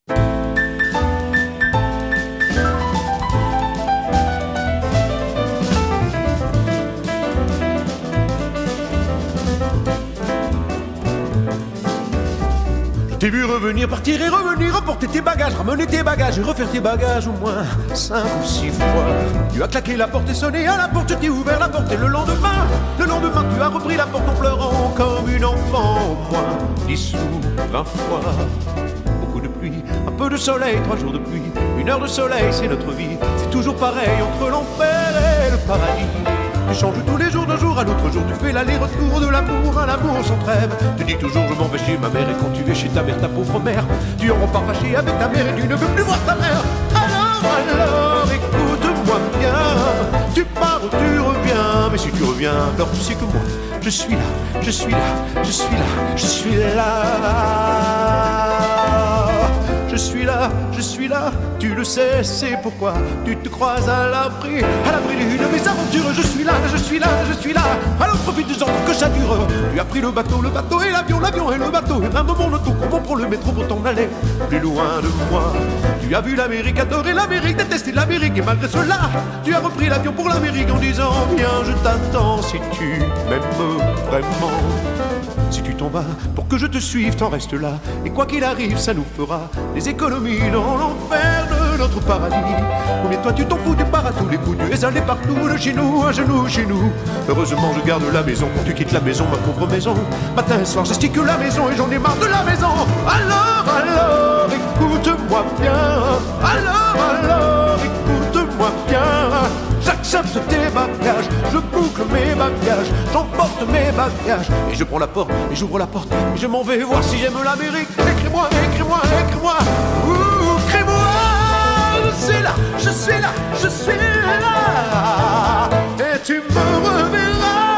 T'es vu revenir, partir et revenir, reporter tes bagages, ramener tes bagages et refaire tes bagages au moins cinq ou six fois. Tu as claqué la porte et sonné à la porte, t'es ouvert la porte et le lendemain, le lendemain tu as repris la porte en pleurant comme une enfant au moins dix ou vingt fois. Beaucoup de pluie, un peu de soleil, trois jours de pluie, une heure de soleil, c'est notre vie. C'est toujours pareil entre l'enfer et le paradis. Tu changes tous les jours d'un jour à l'autre jour, tu fais l'aller-retour de l'amour à l'amour sans trêve. Tu dis toujours je m'en vais chez ma mère et quand tu es chez ta mère, ta pauvre mère, tu en repars fâché avec ta mère et tu ne veux plus voir ta mère. Alors, alors, écoute-moi bien, tu pars ou tu reviens, mais si tu reviens, alors tu sais que moi, je suis là, je suis là, je suis là, je suis là. Je suis là, tu le sais, c'est pourquoi tu te croises à l'abri, à l'abri d'une mes aventures. Je suis là, je suis là, je suis là, alors profite-en que ça dure. Tu as pris le bateau, le bateau et l'avion, l'avion et le bateau, et même mon auto, comment prend le métro pour t'en aller plus loin de moi. Tu as vu l'Amérique adorer l'Amérique, détester l'Amérique, et malgré cela, tu as repris l'avion pour l'Amérique en disant Viens, je t'attends si tu m'aimes vraiment. Pour que je te suive, t'en restes là. Et quoi qu'il arrive, ça nous fera des économies dans l'enfer de notre paradis. Combien toi tu t'en fous, tu pars à tous les coups, tu allé partout de chez nous, à genoux chez. Heureusement, je garde la maison quand tu quittes la maison, ma pauvre maison. Matin et soir, j'esticule la maison et j'en ai marre de la maison. Alors, alors, écoute-moi bien. Alors, alors, écoute-moi bien. J'accepte tes bagages, je boucle mes bagages, j'emporte mes bagages, et je prends la porte, et j'ouvre la porte, et je m'en vais voir si j'aime l'Amérique. Écris-moi, écris-moi, écris-moi, écris-moi, je suis là, je suis là, je suis là, et tu me reverras.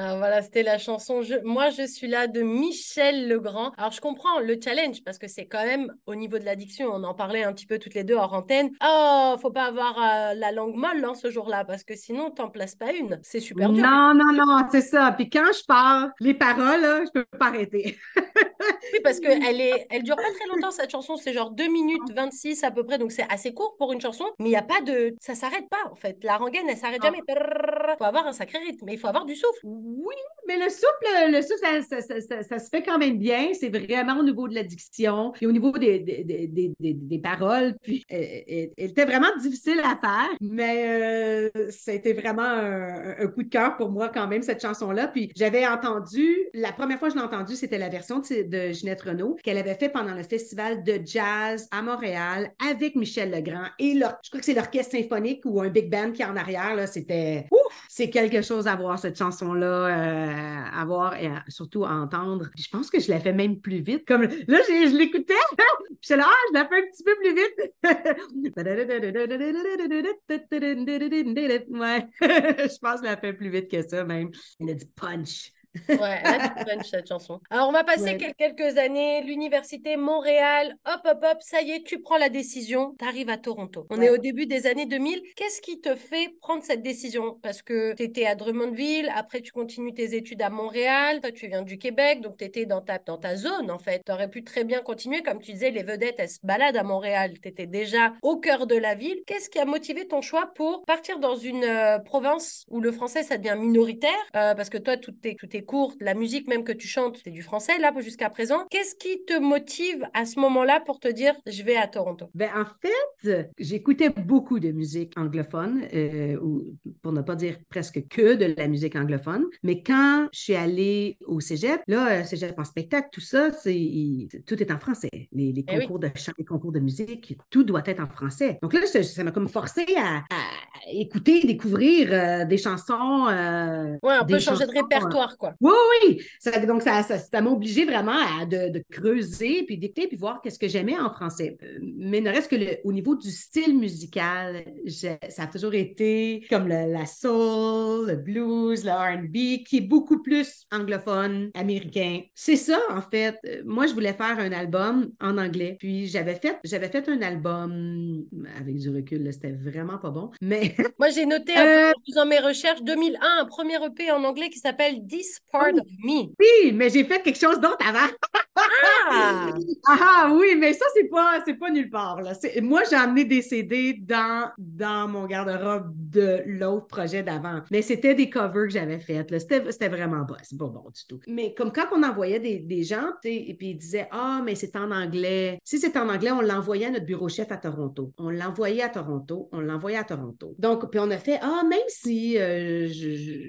Alors voilà, c'était la chanson Moi je suis là de Michel Legrand. Alors je comprends le challenge parce que c'est quand même au niveau de l'addiction, on en parlait un petit peu toutes les deux hors antenne. Oh, faut pas avoir euh, la langue molle hein, ce jour-là parce que sinon t'en places pas une. C'est super dur. Non, non, non, c'est ça. Puis quand je parle, les paroles, là, je peux pas arrêter. oui, parce qu'elle est... elle dure pas très longtemps cette chanson, c'est genre 2 minutes 26 à peu près, donc c'est assez court pour une chanson, mais il n'y a pas de. Ça s'arrête pas en fait. La rengaine, elle s'arrête jamais. Il faut avoir un sacré rythme, mais il faut avoir du souffle. Oui, mais le souffle, le souffle, ça, se fait quand même bien. C'est vraiment au niveau de l'addiction et au niveau des, des, des, paroles. Puis, elle, était vraiment difficile à faire, mais euh, c'était vraiment un, coup de cœur pour moi quand même, cette chanson-là. Puis, j'avais entendu, la première fois que je l'ai entendue, c'était la version de, Ginette Renault qu'elle avait fait pendant le festival de jazz à Montréal avec Michel Legrand. Et je crois que c'est l'orchestre symphonique ou un big band qui est en arrière. C'était, ouf, c'est quelque chose à voir, cette chanson-là. Euh, euh, à voir et surtout à entendre. je pense que je la fais même plus vite. Comme là, je, l'écoutais, puis je là, ah, je la fais un petit peu plus vite. je pense que je la fais plus vite que ça même. Il a du punch. Ouais, cette chanson. Alors, on va passer quelques années, l'université Montréal, hop, hop, hop, ça y est, tu prends la décision, tu arrives à Toronto. On est au début des années 2000. Qu'est-ce qui te fait prendre cette décision? Parce que tu étais à Drummondville, après tu continues tes études à Montréal, toi tu viens du Québec, donc tu étais dans ta, dans ta zone en fait. Tu aurais pu très bien continuer, comme tu disais, les vedettes, elles se baladent à Montréal, tu étais déjà au cœur de la ville. Qu'est-ce qui a motivé ton choix pour partir dans une euh, province où le français ça devient minoritaire? Euh, Parce que toi, toutes tes, toutes tes tes cours, la musique même que tu chantes, c'est du français là jusqu'à présent. Qu'est-ce qui te motive à ce moment-là pour te dire je vais à Toronto? Ben, en fait, j'écoutais beaucoup de musique anglophone, euh, ou pour ne pas dire presque que de la musique anglophone. Mais quand je suis allée au cégep, là, cégep en spectacle, tout ça, c'est, tout est en français. Les, les Eh concours de chant, les concours de musique, tout doit être en français. Donc là, ça ça m'a comme forcé à, à écouter, découvrir euh, des chansons. euh, Ouais, un des peu changer de chansons, répertoire, quoi. oui, oui, ça, donc ça, ça, ça m'a obligé vraiment à de, de creuser, puis d'écouter, puis voir qu'est-ce que j'aimais en français. Euh, Mais ne reste que le, au niveau du style musical, ça a toujours été comme le- la soul, le blues, le R&B, qui est beaucoup plus anglophone, américain. C'est ça, en fait. Euh, Moi, je voulais faire un album en anglais, puis j'avais fait, j'avais fait un album avec du recul, c'était vraiment pas bon, mais Moi, j'ai noté Euh, en faisant mes recherches 2001, un premier EP en anglais qui s'appelle This Part Oh. of Me. oui, mais j'ai fait quelque chose d'autre avant. Ah! Ah oui, mais ça, c'est pas, c'est pas nulle part. Là. Moi, j'ai amené des CD dans, dans mon garde-robe de l'autre projet d'avant. Mais c'était des covers que j'avais faites. C'était, vraiment pas, c'est pas bon du tout. Mais comme quand on envoyait des, des gens, et puis ils disaient Ah, mais c'est en anglais. Si c'est en anglais, on l'envoyait à notre bureau chef à Toronto. On l'envoyait à Toronto. On l'envoyait à Toronto. Donc, puis on a fait Ah, même si euh,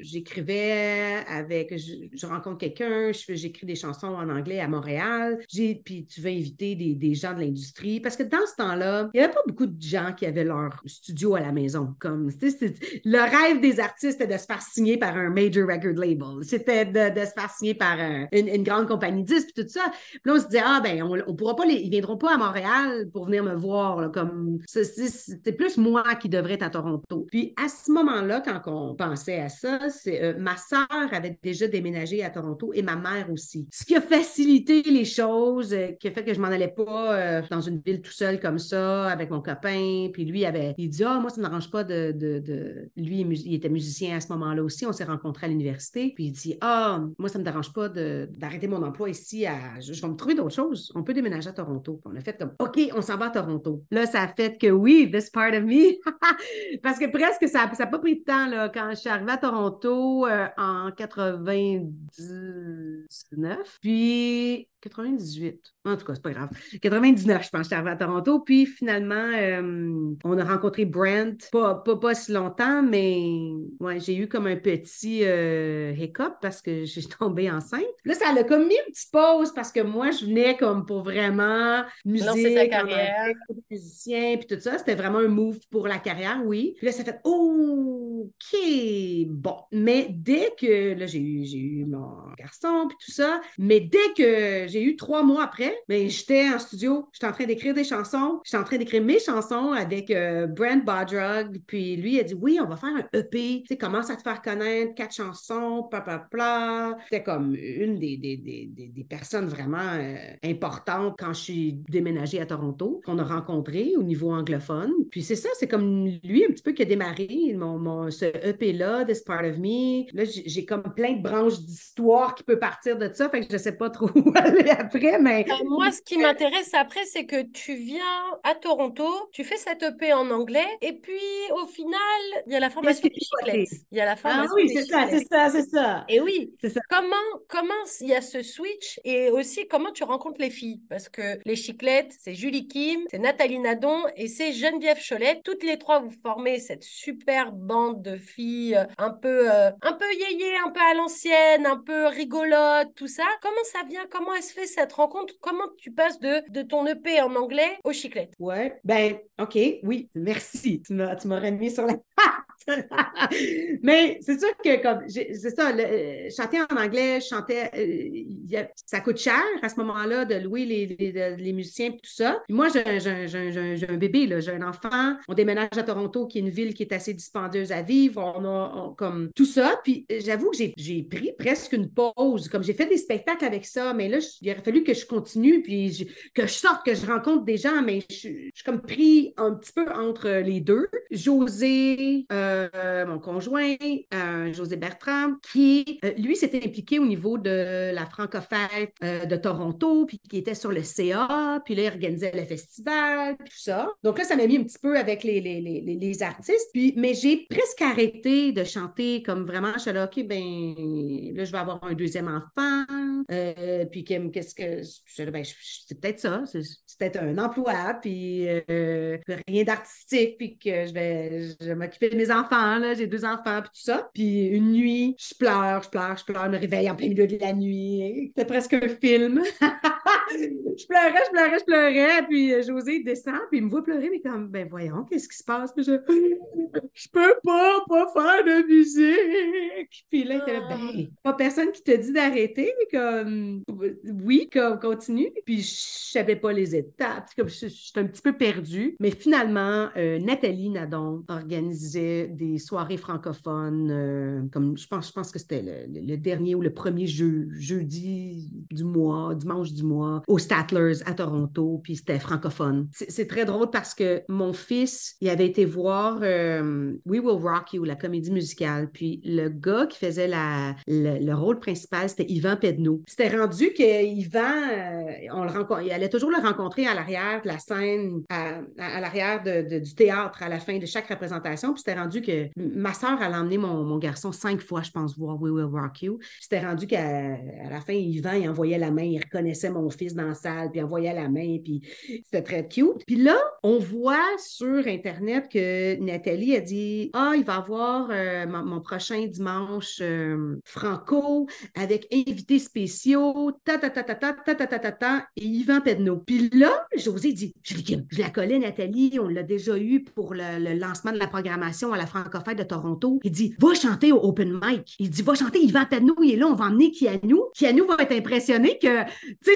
j'écrivais avec, je, je rencontre quelqu'un, j'écris des chansons en anglais à Montréal, puis tu veux inviter des, des gens de l'industrie. Parce que dans ce temps-là, il n'y avait pas beaucoup de gens qui avaient leur studio à la maison. Comme, le rêve des artistes, c'était de se faire signer par un major record label. C'était de, de se faire signer par un- une, une grande compagnie de disques, puis tout ça. Puis là, on se disait, ah, ben, on, on pourra pas les, ils viendront pas à Montréal pour venir me voir, là, comme, c'est plus moi qui devrais être à Toronto. Puis à ce moment-là, quand on pensait à ça, c'est, euh, ma sœur avait déjà déménagé à Toronto et ma mère aussi. Ce qui a facilité les choses, euh, qui a fait que je m'en allais pas euh, dans une ville tout seul comme ça, avec mon copain. Puis lui, avait, il dit, ah, moi, ça ne m'arrange pas de, de, de- Lui, il était musicien à ce moment-là aussi. On s'est rencontrés à l'université. Puis il dit, ah, moi, ça ne me dérange pas d'arrêter mon emploi ici. À... Je, vais me trouver d'autres choses. On peut déménager à Toronto. On a fait comme, OK, on s'en va à Toronto. Là, ça a fait que oui, this part of me. Parce que presque, ça n'a pas pris de temps, là. Quand je suis arrivée à Toronto euh, en 99, puis 98. En tout cas, c'est pas grave. 99, je pense, je suis arrivée à Toronto. Puis finalement, euh, on a rencontré Brent, pas, pas, pas si longtemps, mais ouais, j'ai eu comme un petit euh, hiccup parce que j'ai tombé enceinte. Là, ça l'a comme mis une petite pause parce que moi, je venais comme pour vraiment musique, ta carrière. musicien, puis tout ça. C'était vraiment un move pour la carrière, oui. Puis là, ça fait OK, bon. Mais dès que là, j'ai eu, j'ai eu mon garçon, puis tout ça, mais dès que j'ai eu trois mois après, ben, j'étais en studio, j'étais en train d'écrire des chansons, j'étais en train d'écrire mes chansons avec euh, Brent Bodrug, puis lui, il a dit Oui, on va faire un EP, tu sais, commence à te faire connaître, quatre chansons, pla, pla, pla. C'était comme une des, des, des, des, personnes vraiment euh, importantes quand je suis déménagée à Toronto, qu'on a rencontré au niveau anglophone. Puis c'est ça, c'est comme lui un petit peu qui a démarré mon, mon, ce EP-là, This Part of Me. Là, j'ai comme plein de branches d'histoire qui peut partir de ça, fait que je sais pas trop où aller après, mais... Moi, ce qui m'intéresse après, c'est que tu viens à Toronto, tu fais cette EP en anglais, et puis au final, il y a la formation passé? Il y a la Ah formation oui, des c'est ça, c'est ça, c'est ça. Et oui, C'est ça. comment, comment il y a ce switch et aussi comment tu rencontres les filles? Parce que les chiclettes, c'est Julie Kim, c'est Nathalie Nadon et c'est Geneviève Cholet. Toutes les trois, vous formez cette super bande de filles euh, un peu, euh, un peu yéyé, un peu à l'ancienne, un peu rigolote, tout ça. Comment ça vient? Comment elle se fait cette rencontre? Comment tu passes de, de ton EP en anglais aux chiclettes? Ouais, ben, OK, oui, merci. Tu m'as, remis sur la Mais c'est sûr que, comme, c'est ça, euh, chanter en anglais, je chantais, euh, ça coûte cher à ce moment-là de louer les, les, musiciens et tout ça. Moi, j'ai, un- bébé, j'ai un enfant. On déménage à Toronto, qui est une ville qui est assez dispendieuse à vivre. On a comme tout ça. Puis j'avoue que j'ai, pris presque une pause. Comme j'ai fait des spectacles avec ça, mais là, il aurait fallu que je continue puis que je sorte, que je rencontre des gens, mais je, suis comme pris un petit peu entre les deux. José, euh, mon conjoint, euh, José Bertrand, qui, euh, lui, s'était impliqué au niveau de la Francofête de Toronto, puis qui était sur le CA, puis là, il organisait le festival, tout ça. Donc là, ça m'a mis un petit peu avec les, les, les, les- artistes, puis, mais j'ai presque arrêté de chanter comme vraiment, je suis là, OK, ben là, je vais avoir un deuxième enfant, puis que- qu'est-ce que, je ben, c'est peut-être ça, c'est peut-être un emploi, puis euh, rien d'artistique, puis que je vais, je vais m'occuper de mes enfants, là, j'ai deux enfants, puis tout ça. Puis une nuit, je pleure, je pleure, je pleure, je me réveille en plein milieu de la nuit. C'était presque un film. je pleurais, je pleurais, je pleurais, puis euh, José descend, puis il me voit pleurer, mais comme, ben voyons, qu'est-ce qui se passe? Puis je, je peux pas, pas faire de musique. Puis là, il était là, ben, pas personne qui te dit d'arrêter, comme, oui, comme, continue. Puis je savais pas les étapes, comme je, suis un petit peu perdue. Mais finalement, euh, Nathalie Nadon organisait des soirées francophones, euh, comme je pense, je pense que c'était le, le- dernier ou le premier jeu, jeudi du mois, dimanche du mois, au Statler's à Toronto, puis c'était francophone. C'est c'est très drôle parce que mon fils, il avait été voir euh, We Will Rock You, la comédie musicale, puis le gars qui faisait la, le, le rôle principal, c'était Yvan Pedneau. C'était rendu que Yvan, euh, on le il allait toujours le rencontrer à l'arrière de la scène, à, l'arrière du théâtre, à la fin de chaque représentation. Puis c'était rendu que ma soeur, elle a emmené mon, mon garçon cinq fois, je pense, voir We Will Rock You. C'était rendu qu'à à la fin, Yvan, il envoyait la main, il reconnaissait mon fils dans la salle, puis il envoyait la main, puis c'était très cute. Puis là, on voit sur Internet que Nathalie a dit Ah, il va avoir euh, mon, prochain dimanche euh, Franco avec invités spéciaux, ta ta ta ta ta ta ta ta ta ta, et Yvan Pedneau. Puis là, José dit Je je la connais, Nathalie, on l'a déjà eu pour le, lancement de la programmation à la Francophone de Toronto. Il dit Va chanter au open mic. Il dit Va chanter Yvan Pedneau, il est là, on va emmener Kianou. Kianou va être impressionné que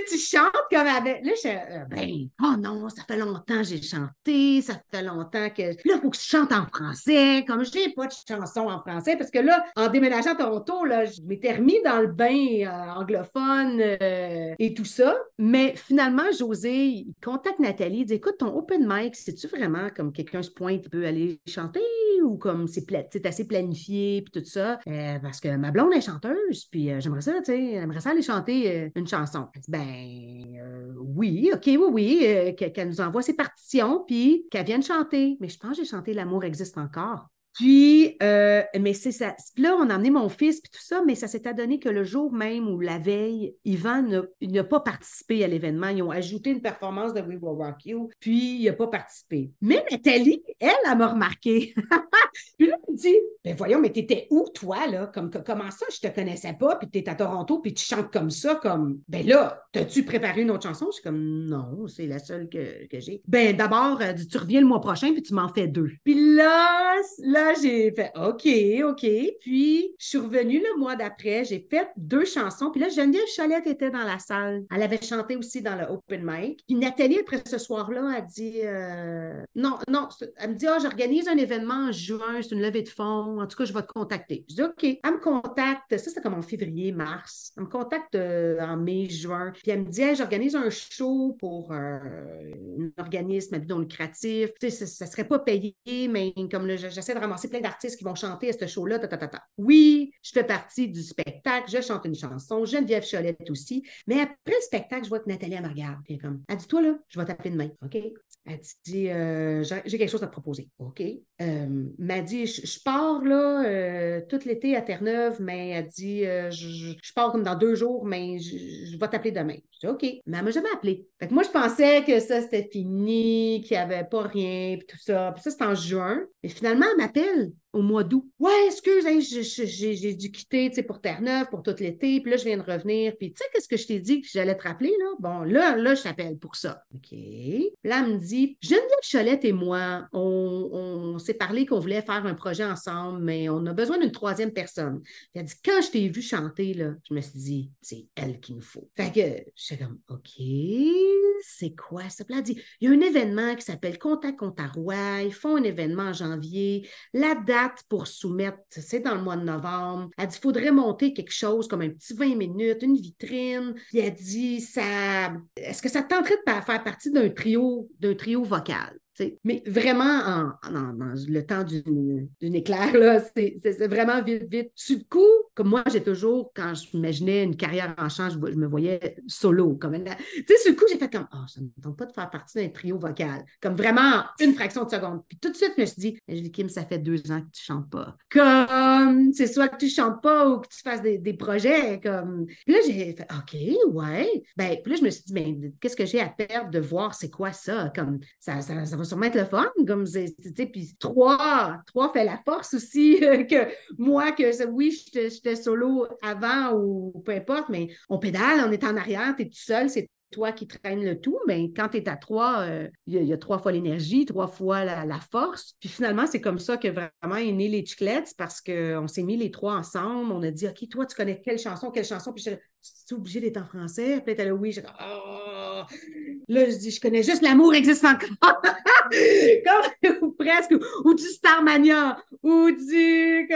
tu chantes comme avec. Là, je euh, ben, oh non, ça fait longtemps que j'ai chanté, ça fait longtemps que. Là, il faut que je chante en français. Comme j'ai pas de chanson en français, parce que là, en déménageant à Toronto, là, je m'étais remis dans le bain euh, anglophone euh, et tout ça. Mais finalement, José, il contacte Nathalie, il dit Écoute, ton open mic, c'est-tu vraiment comme quelqu'un se pointe peut aller chanter ou comme c'est assez planifié puis tout ça? Euh, parce que ma blonde est chanteuse, puis euh, j'aimerais ça, tu sais, j'aimerais ça aller chanter euh, une chanson. Dit, Ben, oui, OK, oui, oui, que- qu'elle nous envoie ses partitions, puis qu'elle vienne chanter. Mais je pense que j'ai chanté L'amour existe encore. Puis, euh, mais c'est ça. Là, on a emmené mon fils, puis tout ça, mais ça s'est adonné que le jour même ou la veille, Yvan n'a- pas participé à l'événement. Ils ont ajouté une performance de We Will Rock You, puis il n'a pas participé. Mais Nathalie, elle, elle m'a remarqué. puis là, elle me dit Ben voyons, mais t'étais où, toi, là? Comme, Comment ça, je te connaissais pas, puis t'es à Toronto, puis tu chantes comme ça, comme Ben là, t'as-tu préparé une autre chanson Je suis comme Non, c'est la seule que, que j'ai. Ben d'abord, dit, tu reviens le mois prochain, puis tu m'en fais deux. Puis là, là, j'ai fait OK, OK. Puis je suis revenue le mois d'après, j'ai fait deux chansons. Puis là, Geneviève Cholette était dans la salle. Elle avait chanté aussi dans le open mic. Puis Nathalie, après ce soir-là, a dit euh, Non, non, elle me dit Ah, j'organise un événement en juin, c'est une levée de fonds. En tout cas, je vais te contacter. Je dis OK. Elle me contacte, ça, c'est comme en février, mars. Elle me contacte euh, en mai, juin. Puis elle me dit j'organise un show pour euh, un organisme à but lucratif. Tu sais, ça, serait pas payé, mais comme j'essaie de plein d'artistes qui vont chanter à ce show-là. Oui, je fais partie du spectacle, je chante une chanson, Geneviève Cholette aussi. Mais après le spectacle, je vois que Nathalie, elle me regarde. Elle comme, dit, toi là, je vais t'appeler demain. OK? Elle dit, euh, j'ai quelque chose à te proposer. OK? Euh, m'a dit, je, pars là euh, tout l'été à Terre-Neuve, mais elle dit, je, je- pars comme dans deux jours, mais je vais t'appeler demain. Je dis, OK. Mais elle m'a jamais appelé. Fait que moi, je pensais que ça, c'était fini, qu'il n'y avait pas rien, puis tout ça. Puis ça, c'est en juin. Mais finalement, elle m'appelle au mois d'août. Ouais, excuse, hein, j'ai dû quitter pour Terre-Neuve, pour tout l'été, puis là, je viens de revenir. Puis tu sais, qu'est-ce que je t'ai dit que j'allais te rappeler, là? Bon, là, là, je t'appelle pour ça. OK. Là, elle me dit, Geneviève Cholette et moi, on, on s'est parlé qu'on voulait faire un projet ensemble, mais on a besoin d'une troisième personne. Puis elle dit, quand je t'ai vu chanter, là, je me suis dit, c'est elle qu'il nous faut. Fait que, j'étais comme, OK, c'est quoi ça? Puis dit, il y a un événement qui s'appelle Contact Ontario. Ils font un événement en janvier. La date, date pour soumettre, c'est dans le mois de novembre. Elle dit, il faudrait monter quelque chose comme un petit 20 minutes, une vitrine. Puis elle dit, ça, est-ce que ça te tenterait de faire partie d'un trio, d'un trio vocal? Mais vraiment, en, dans le temps d'une éclair, c'est vraiment vite, vite. Sur le coup, comme moi, j'ai toujours, quand je m'imaginais une carrière en chant, je, me voyais solo. Comme sais, sur le coup, j'ai fait comme, oh, ça ne me tente pas de faire partie d'un trio vocal. Comme vraiment une fraction de seconde. Puis tout de suite, je me suis dit, je dis, Kim, ça fait deux ans que tu chantes pas. Comme, c'est soit que tu chantes pas ou que tu fasses des, projets. Comme, puis là, j'ai fait, OK, ouais. Ben, puis là, je me suis dit, ben, qu'est-ce que j'ai à perdre de voir c'est quoi ça? Comme, ça, ça va sûrement être le fun. Comme puis trois, trois fait la force aussi que moi, que oui, j'étais solo avant ou peu importe, mais on pédale, on est en arrière, tu es tout seul, c'est toi qui traîne le tout, mais quand tu es à trois, euh, il y, a trois fois l'énergie, trois fois la, force. Puis finalement, c'est comme ça que vraiment est né les chiclettes parce qu'on s'est mis les trois ensemble. On a dit, OK, toi, tu connais quelle chanson, quelle chanson? Puis je tu es obligé d'être en français? Puis là, oui. Dit, oh! Là, je dis, je connais juste l'amour existe encore. ou presque, ou, du Starmania, ou du,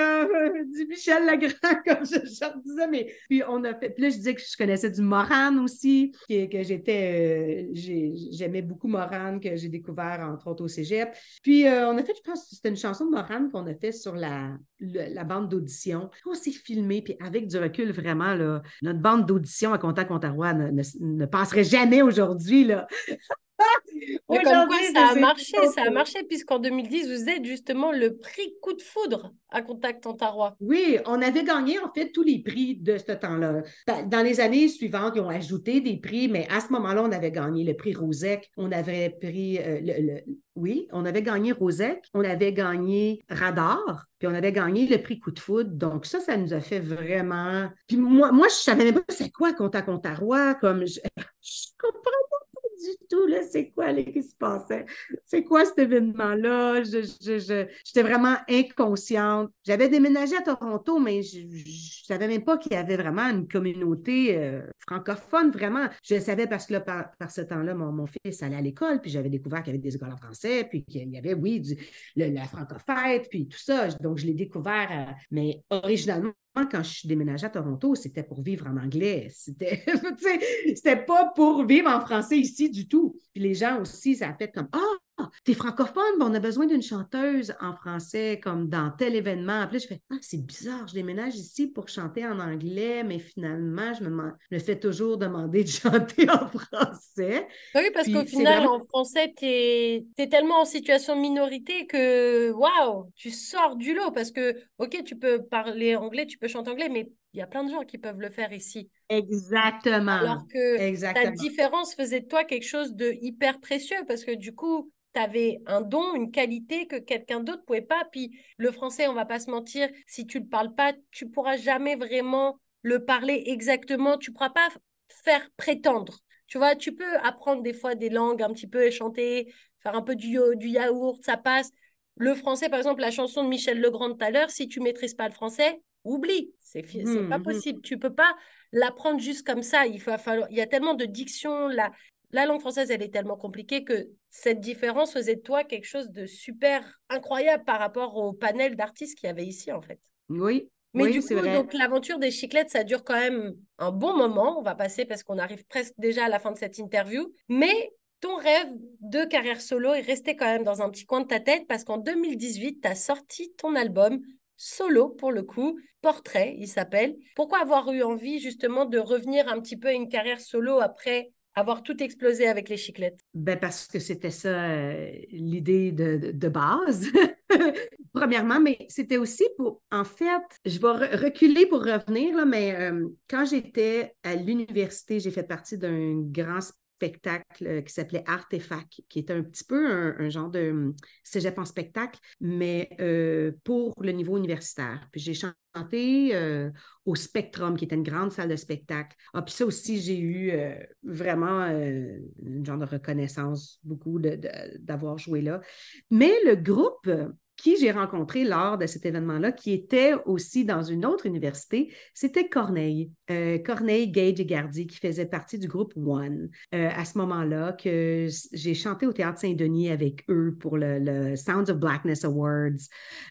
Michel Legrand, comme je, je, disais. Mais puis on a fait, puis là, je disais que je connaissais du Moran aussi, que, que j'étais, euh, j'aimais beaucoup Moran, que j'ai découvert entre autres au cégep. Puis euh, on a fait, je pense, c'était une chanson de Moran qu'on a fait sur la, bande d'audition. On s'est filmé, puis avec du recul, vraiment, là, notre bande d'audition à Contact Ontario ne, passerait jamais aujourd'hui. Mais comme quoi, ça a marché, ça a marché, puisqu'en 2010, vous êtes justement le prix coup de foudre à Contact Ontario. Oui, on avait gagné en fait tous les prix de ce temps-là. Dans les années suivantes, ils ont ajouté des prix, mais à ce moment-là, on avait gagné le prix Rosec, on avait pris euh, le, oui, on avait gagné Rosec, on avait gagné Radar, puis on avait gagné le prix Coup de foudre. Donc ça, ça nous a fait vraiment. Puis moi, moi je savais même pas c'est quoi Contact Ontario, comme je, je comprends pas du tout, là, c'est quoi là, qui se passait? C'est quoi cet événement-là? J'étais vraiment inconsciente. J'avais déménagé à Toronto, mais je ne savais même pas qu'il y avait vraiment une communauté euh, francophone, vraiment. Je le savais parce que là, par, ce temps-là, mon, fils allait à l'école, puis j'avais découvert qu'il y avait des écoles en français, puis qu'il y avait, oui, du, la francophète, puis tout ça. Donc, je l'ai découvert, euh, mais originalement, quand je suis déménagée à Toronto, c'était pour vivre en anglais. C'était, pas pour vivre en français ici du tout. Puis les gens aussi, ça fait comme ah, t'es francophone, on a besoin d'une chanteuse en français, comme dans tel événement. Là, je fais Ah, c'est bizarre, je déménage ici pour chanter en anglais, mais finalement, je me, fais toujours demander de chanter en français. Oui, parce qu'au final, en français, tu es, tellement en situation de minorité que waouh, tu sors du lot. Parce que, OK, tu peux parler anglais, tu peux chanter anglais, mais il y a plein de gens qui peuvent le faire ici. Exactement. Alors que ta différence faisait de toi quelque chose de hyper précieux parce que du coup, tu avais un don, une qualité que quelqu'un d'autre pouvait pas. Puis le français, on va pas se mentir, si tu le parles pas, tu pourras jamais vraiment le parler exactement. Tu pourras pas faire prétendre. Tu vois, tu peux apprendre des fois des langues un petit peu et chanter, faire un peu du, du yaourt, ça passe. Le français, par exemple, la chanson de Michel Legrand tout à l'heure, si tu maîtrises pas le français, oublie. C'est mmh, pas mmh. possible. Tu peux pas l'apprendre juste comme ça. Il, faut, il y a tellement de diction. La, la langue française, elle est tellement compliquée que cette différence faisait de toi quelque chose de super incroyable par rapport au panel d'artistes qu'il y avait ici, en fait. Oui. Mais du coup, donc l'aventure des chiclettes, ça dure quand même un bon moment. On va passer parce qu'on arrive presque déjà à la fin de cette interview. Mais ton rêve de carrière solo est resté quand même dans un petit coin de ta tête parce qu'en 2018, tu as sorti ton album solo pour le coup, Portrait, il s'appelle. Pourquoi avoir eu envie justement de revenir un petit peu à une carrière solo après avoir tout explosé avec les chiclettes? Ben parce que c'était ça euh, l'idée de, base. Premièrement, mais c'était aussi pour, en fait, je vais reculer pour revenir, là, mais euh, quand j'étais à l'université, j'ai fait partie d'un grand spectacle euh, qui s'appelait Artefact, qui est un petit peu un, genre de hum, cégep en spectacle, mais euh, pour le niveau universitaire. Puis j'ai chanté euh, au Spectrum, qui était une grande salle de spectacle. Ah, puis ça aussi, j'ai eu vraiment une genre de reconnaissance, beaucoup d'avoir joué là. Mais le groupe qui j'ai rencontré lors de cet événement-là, qui était aussi dans une autre université, c'était Corneille. Euh, Corneille, Gage et Gardy, qui faisait partie du groupe One. Euh, à ce moment-là, que j'ai chanté au Théâtre Saint-Denis avec eux pour le, Sounds of Blackness Awards.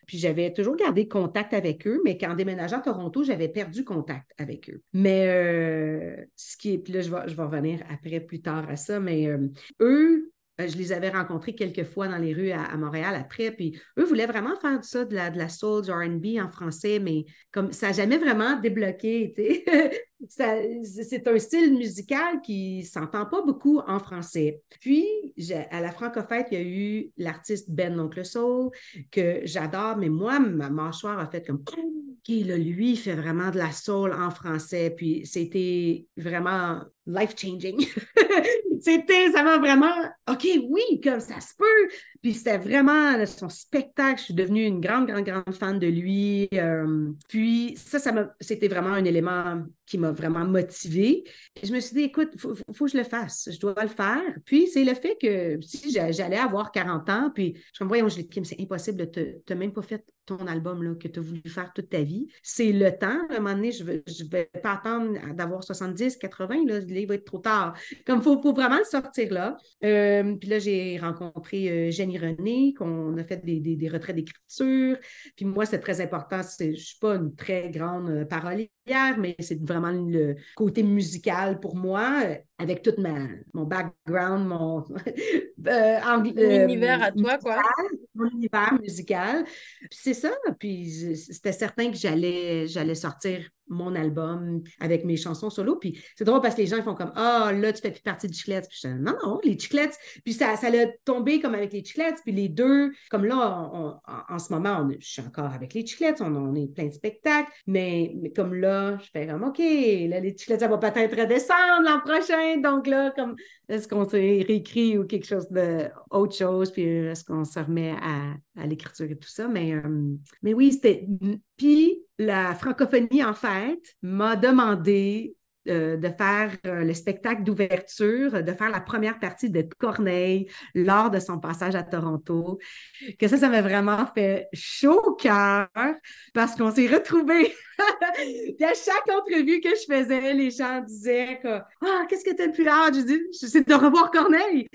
Puis j'avais toujours gardé contact avec eux, mais quand déménageant à Toronto, j'avais perdu contact avec eux. Mais euh, ce qui est, puis là, je vais, je vais revenir après, plus tard à ça, mais eux, je les avais rencontrés quelques fois dans les rues à, Montréal après, puis eux voulaient vraiment faire ça, de la, de la soul, du RB en français, mais comme ça n'a jamais vraiment débloqué. c'est un style musical qui s'entend pas beaucoup en français. Puis, à la Francofête, il y a eu l'artiste Ben Oncle Soul, que j'adore, mais moi, ma mâchoire a fait comme OK, là, lui, fait vraiment de la soul en français. Puis, c'était vraiment life-changing. c'était, ça m'a vraiment, OK, oui, comme ça se peut. Puis c'était vraiment son spectacle. Je suis devenue une grande, grande, grande fan de lui. Euh, puis ça, ça c'était vraiment un élément qui m'a vraiment motivée. Je me suis dit, écoute, il faut, que je le fasse. Je dois le faire. Puis c'est le fait que si j'allais avoir 40 ans, puis je me voyons, Kim, c'est impossible de te, même pas fait ton album là, que tu as voulu faire toute ta vie. C'est le temps. À un moment donné, je ne vais, vais pas attendre d'avoir 70, 80. Là, il va être trop tard. Comme il faut, faut, vraiment le sortir là. Euh, puis là, j'ai rencontré euh, Jenny René, qu'on a fait des, des, retraits d'écriture. Puis moi, c'est très important. Je ne suis pas une très grande euh, parolière, mais c'est vraiment le côté musical pour moi, avec tout ma, mon background, mon univers à toi, quoi. Mon univers musical. c'est ça. Puis c'était certain que j'allais, j'allais sortir mon album avec mes chansons solo. Puis c'est drôle parce que les gens font comme Ah, là, tu fais plus partie de Chiclettes. Puis je dis Non, non, les Chiclettes. Puis ça, ça a tombé comme avec les Chiclettes. Puis les deux, comme là, en, ce moment, je suis encore avec les Chiclettes. On, est plein de spectacles. Mais, comme là, je fais comme OK, là, les Chiclettes, ça va peut-être redescendre l'an prochain. Donc là, comme est-ce qu'on s'est réécrit ou quelque chose de autre chose? Puis est-ce qu'on se remet à, à l'écriture et tout ça? Mais, euh, mais oui, c'était. Puis la francophonie, en fait, m'a demandé euh, de faire euh, le spectacle d'ouverture, de faire la première partie de Corneille lors de son passage à Toronto. Que ça, ça m'a vraiment fait chaud au cœur parce qu'on s'est retrouvés. Puis à chaque entrevue que je faisais, les gens disaient que Ah, qu'est-ce que tu as le plus hâte? Je dis, c'est de revoir Corneille.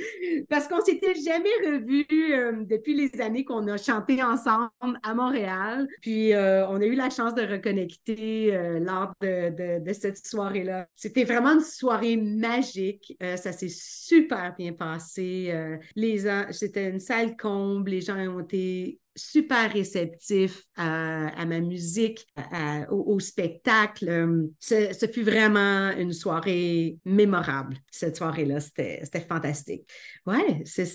Parce qu'on s'était jamais revus euh, depuis les années qu'on a chanté ensemble à Montréal. Puis on a eu la chance de reconnecter lors de cette soirée-là c'était vraiment une soirée magique. Euh, ça s'est super bien passé. Euh, c'était une salle comble. Les gens ont été super réceptif à, ma musique, au, spectacle. Ce, fut vraiment une soirée mémorable. Cette soirée-là, c'était fantastique. Ouais, c'est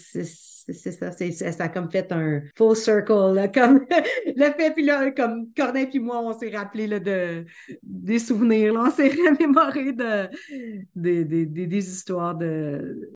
ça. Ça a comme fait un full circle, comme le fait, puis là, comme Corneille puis moi, on s'est rappelé là, de, des souvenirs, là, on s'est remémoré de, des, des, des histoires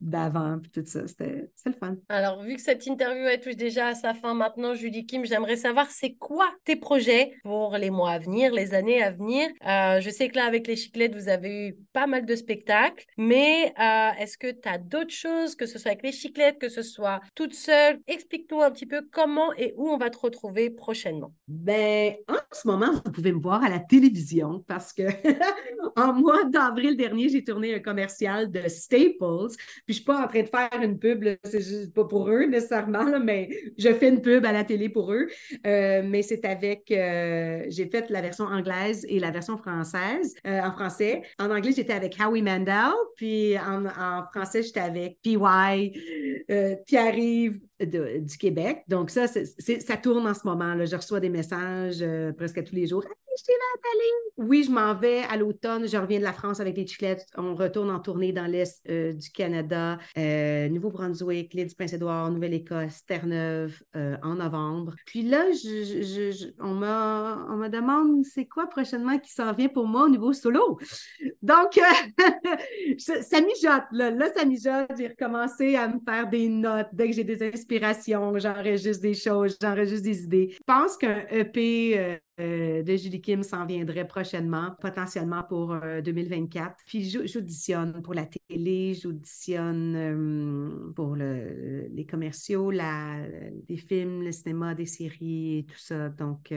d'avant, puis tout ça. C'était le fun. Alors, vu que cette interview est touche déjà à sa fin maintenant, Julie, Kim, j'aimerais savoir c'est quoi tes projets pour les mois à venir, les années à venir? Euh, je sais que là, avec les chiclettes, vous avez eu pas mal de spectacles, mais euh, est-ce que tu as d'autres choses, que ce soit avec les chiclettes, que ce soit toute seule Explique-nous un petit peu comment et où on va te retrouver prochainement. Ben, en ce moment, vous pouvez me voir à la télévision parce que en mois d'avril dernier, j'ai tourné un commercial de Staples. Puis je suis pas en train de faire une pub, c'est juste pas pour eux nécessairement, mais je fais une pub à la télé pour eux. Euh, mais c'est avec, euh, j'ai fait la version anglaise et la version française, euh, en français. En anglais, j'étais avec Howie Mandel, puis en, en français, j'étais avec PY, leave Du Québec. Donc ça, ça tourne en ce moment. Je reçois des messages presque tous les jours. Oui, je m'en vais à l'automne. Je reviens de la France avec les chiclettes. On retourne en tournée dans l'Est euh, du Canada, euh, Nouveau-Brunswick, l'île du Prince-Édouard, Nouvelle-Écosse, Terre-Neuve euh, en novembre. Puis là, on, me, demande c'est quoi prochainement qui s'en vient pour moi au niveau solo? Donc, ça mijote. Là, là ça mijote. J'ai recommencé à me faire des notes. Dès que j'ai des inspirations, j'enregistre des choses, j'enregistre des idées. Je pense qu'un EP de Julie Kim s'en viendrait prochainement, potentiellement pour 2024. Puis j'auditionne pour la télé, j'auditionne pour le, les commerciaux, la, des films, le cinéma, des séries et tout ça. Donc,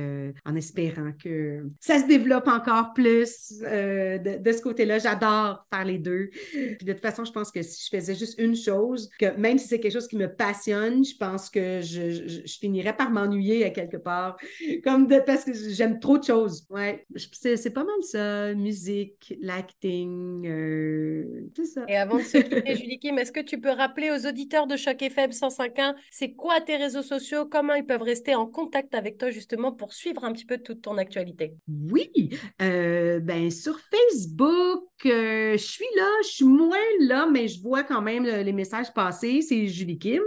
en espérant que ça se développe encore plus de, ce côté-là. J'adore faire les deux. Puis de toute façon, je pense que si je faisais juste une chose, que même si c'est quelque chose qui me passionne, je pense que je, je, finirais par m'ennuyer à quelque part, comme de, parce que j'aime trop de choses. Ouais, c'est pas mal ça, musique, l'acting, euh, tout ça. Et avant de se quitter, Julie Kim, est-ce que tu peux rappeler aux auditeurs de Choc FM 105.1, c'est quoi tes réseaux sociaux, comment ils peuvent rester en contact avec toi justement pour suivre un petit peu toute ton actualité? Oui, euh, ben sur Facebook, euh, je suis là, je suis moins là, mais je vois quand même les messages passer. C'est Julie Kim.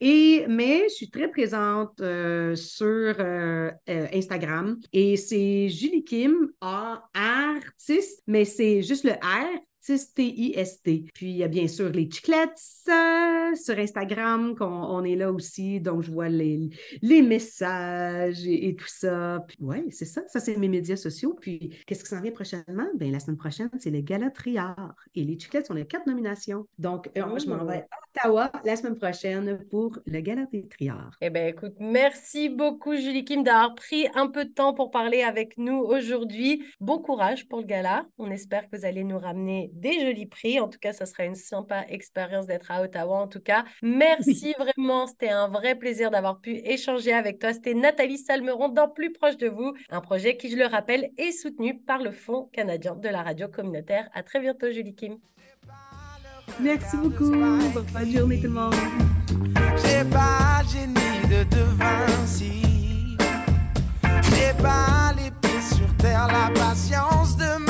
Et, mais je suis très présente euh, sur euh, Instagram et c'est Julie Kim, artiste, mais c'est juste le R T-I-S-T. Puis il y a bien sûr les chiclettes euh, sur Instagram, qu'on on est là aussi, donc je vois les, les messages et, tout ça. Puis ouais, c'est ça, ça c'est mes médias sociaux. Puis qu'est-ce qui s'en vient prochainement? Bien, la semaine prochaine, c'est le Gala Triard et les chiclettes sont les quatre nominations. Donc, euh, je m'en vais à Ottawa la semaine prochaine pour le Gala des Triards. Eh bien, écoute, merci beaucoup, Julie Kim, d'avoir pris un peu de temps pour parler avec nous aujourd'hui. Bon courage pour le gala. On espère que vous allez nous ramener des jolis prix. En tout cas, ça sera une sympa expérience d'être à Ottawa. En tout cas, merci vraiment. C'était un vrai plaisir d'avoir pu échanger avec toi. C'était Nathalie Salmeron dans Plus proche de vous, un projet qui, je le rappelle, est soutenu par le Fonds canadien de la radio communautaire. À très bientôt, Julie Kim. Merci beaucoup. Bonne journée tout le monde. J'ai pas génie de J'ai pas les pieds sur terre, la patience de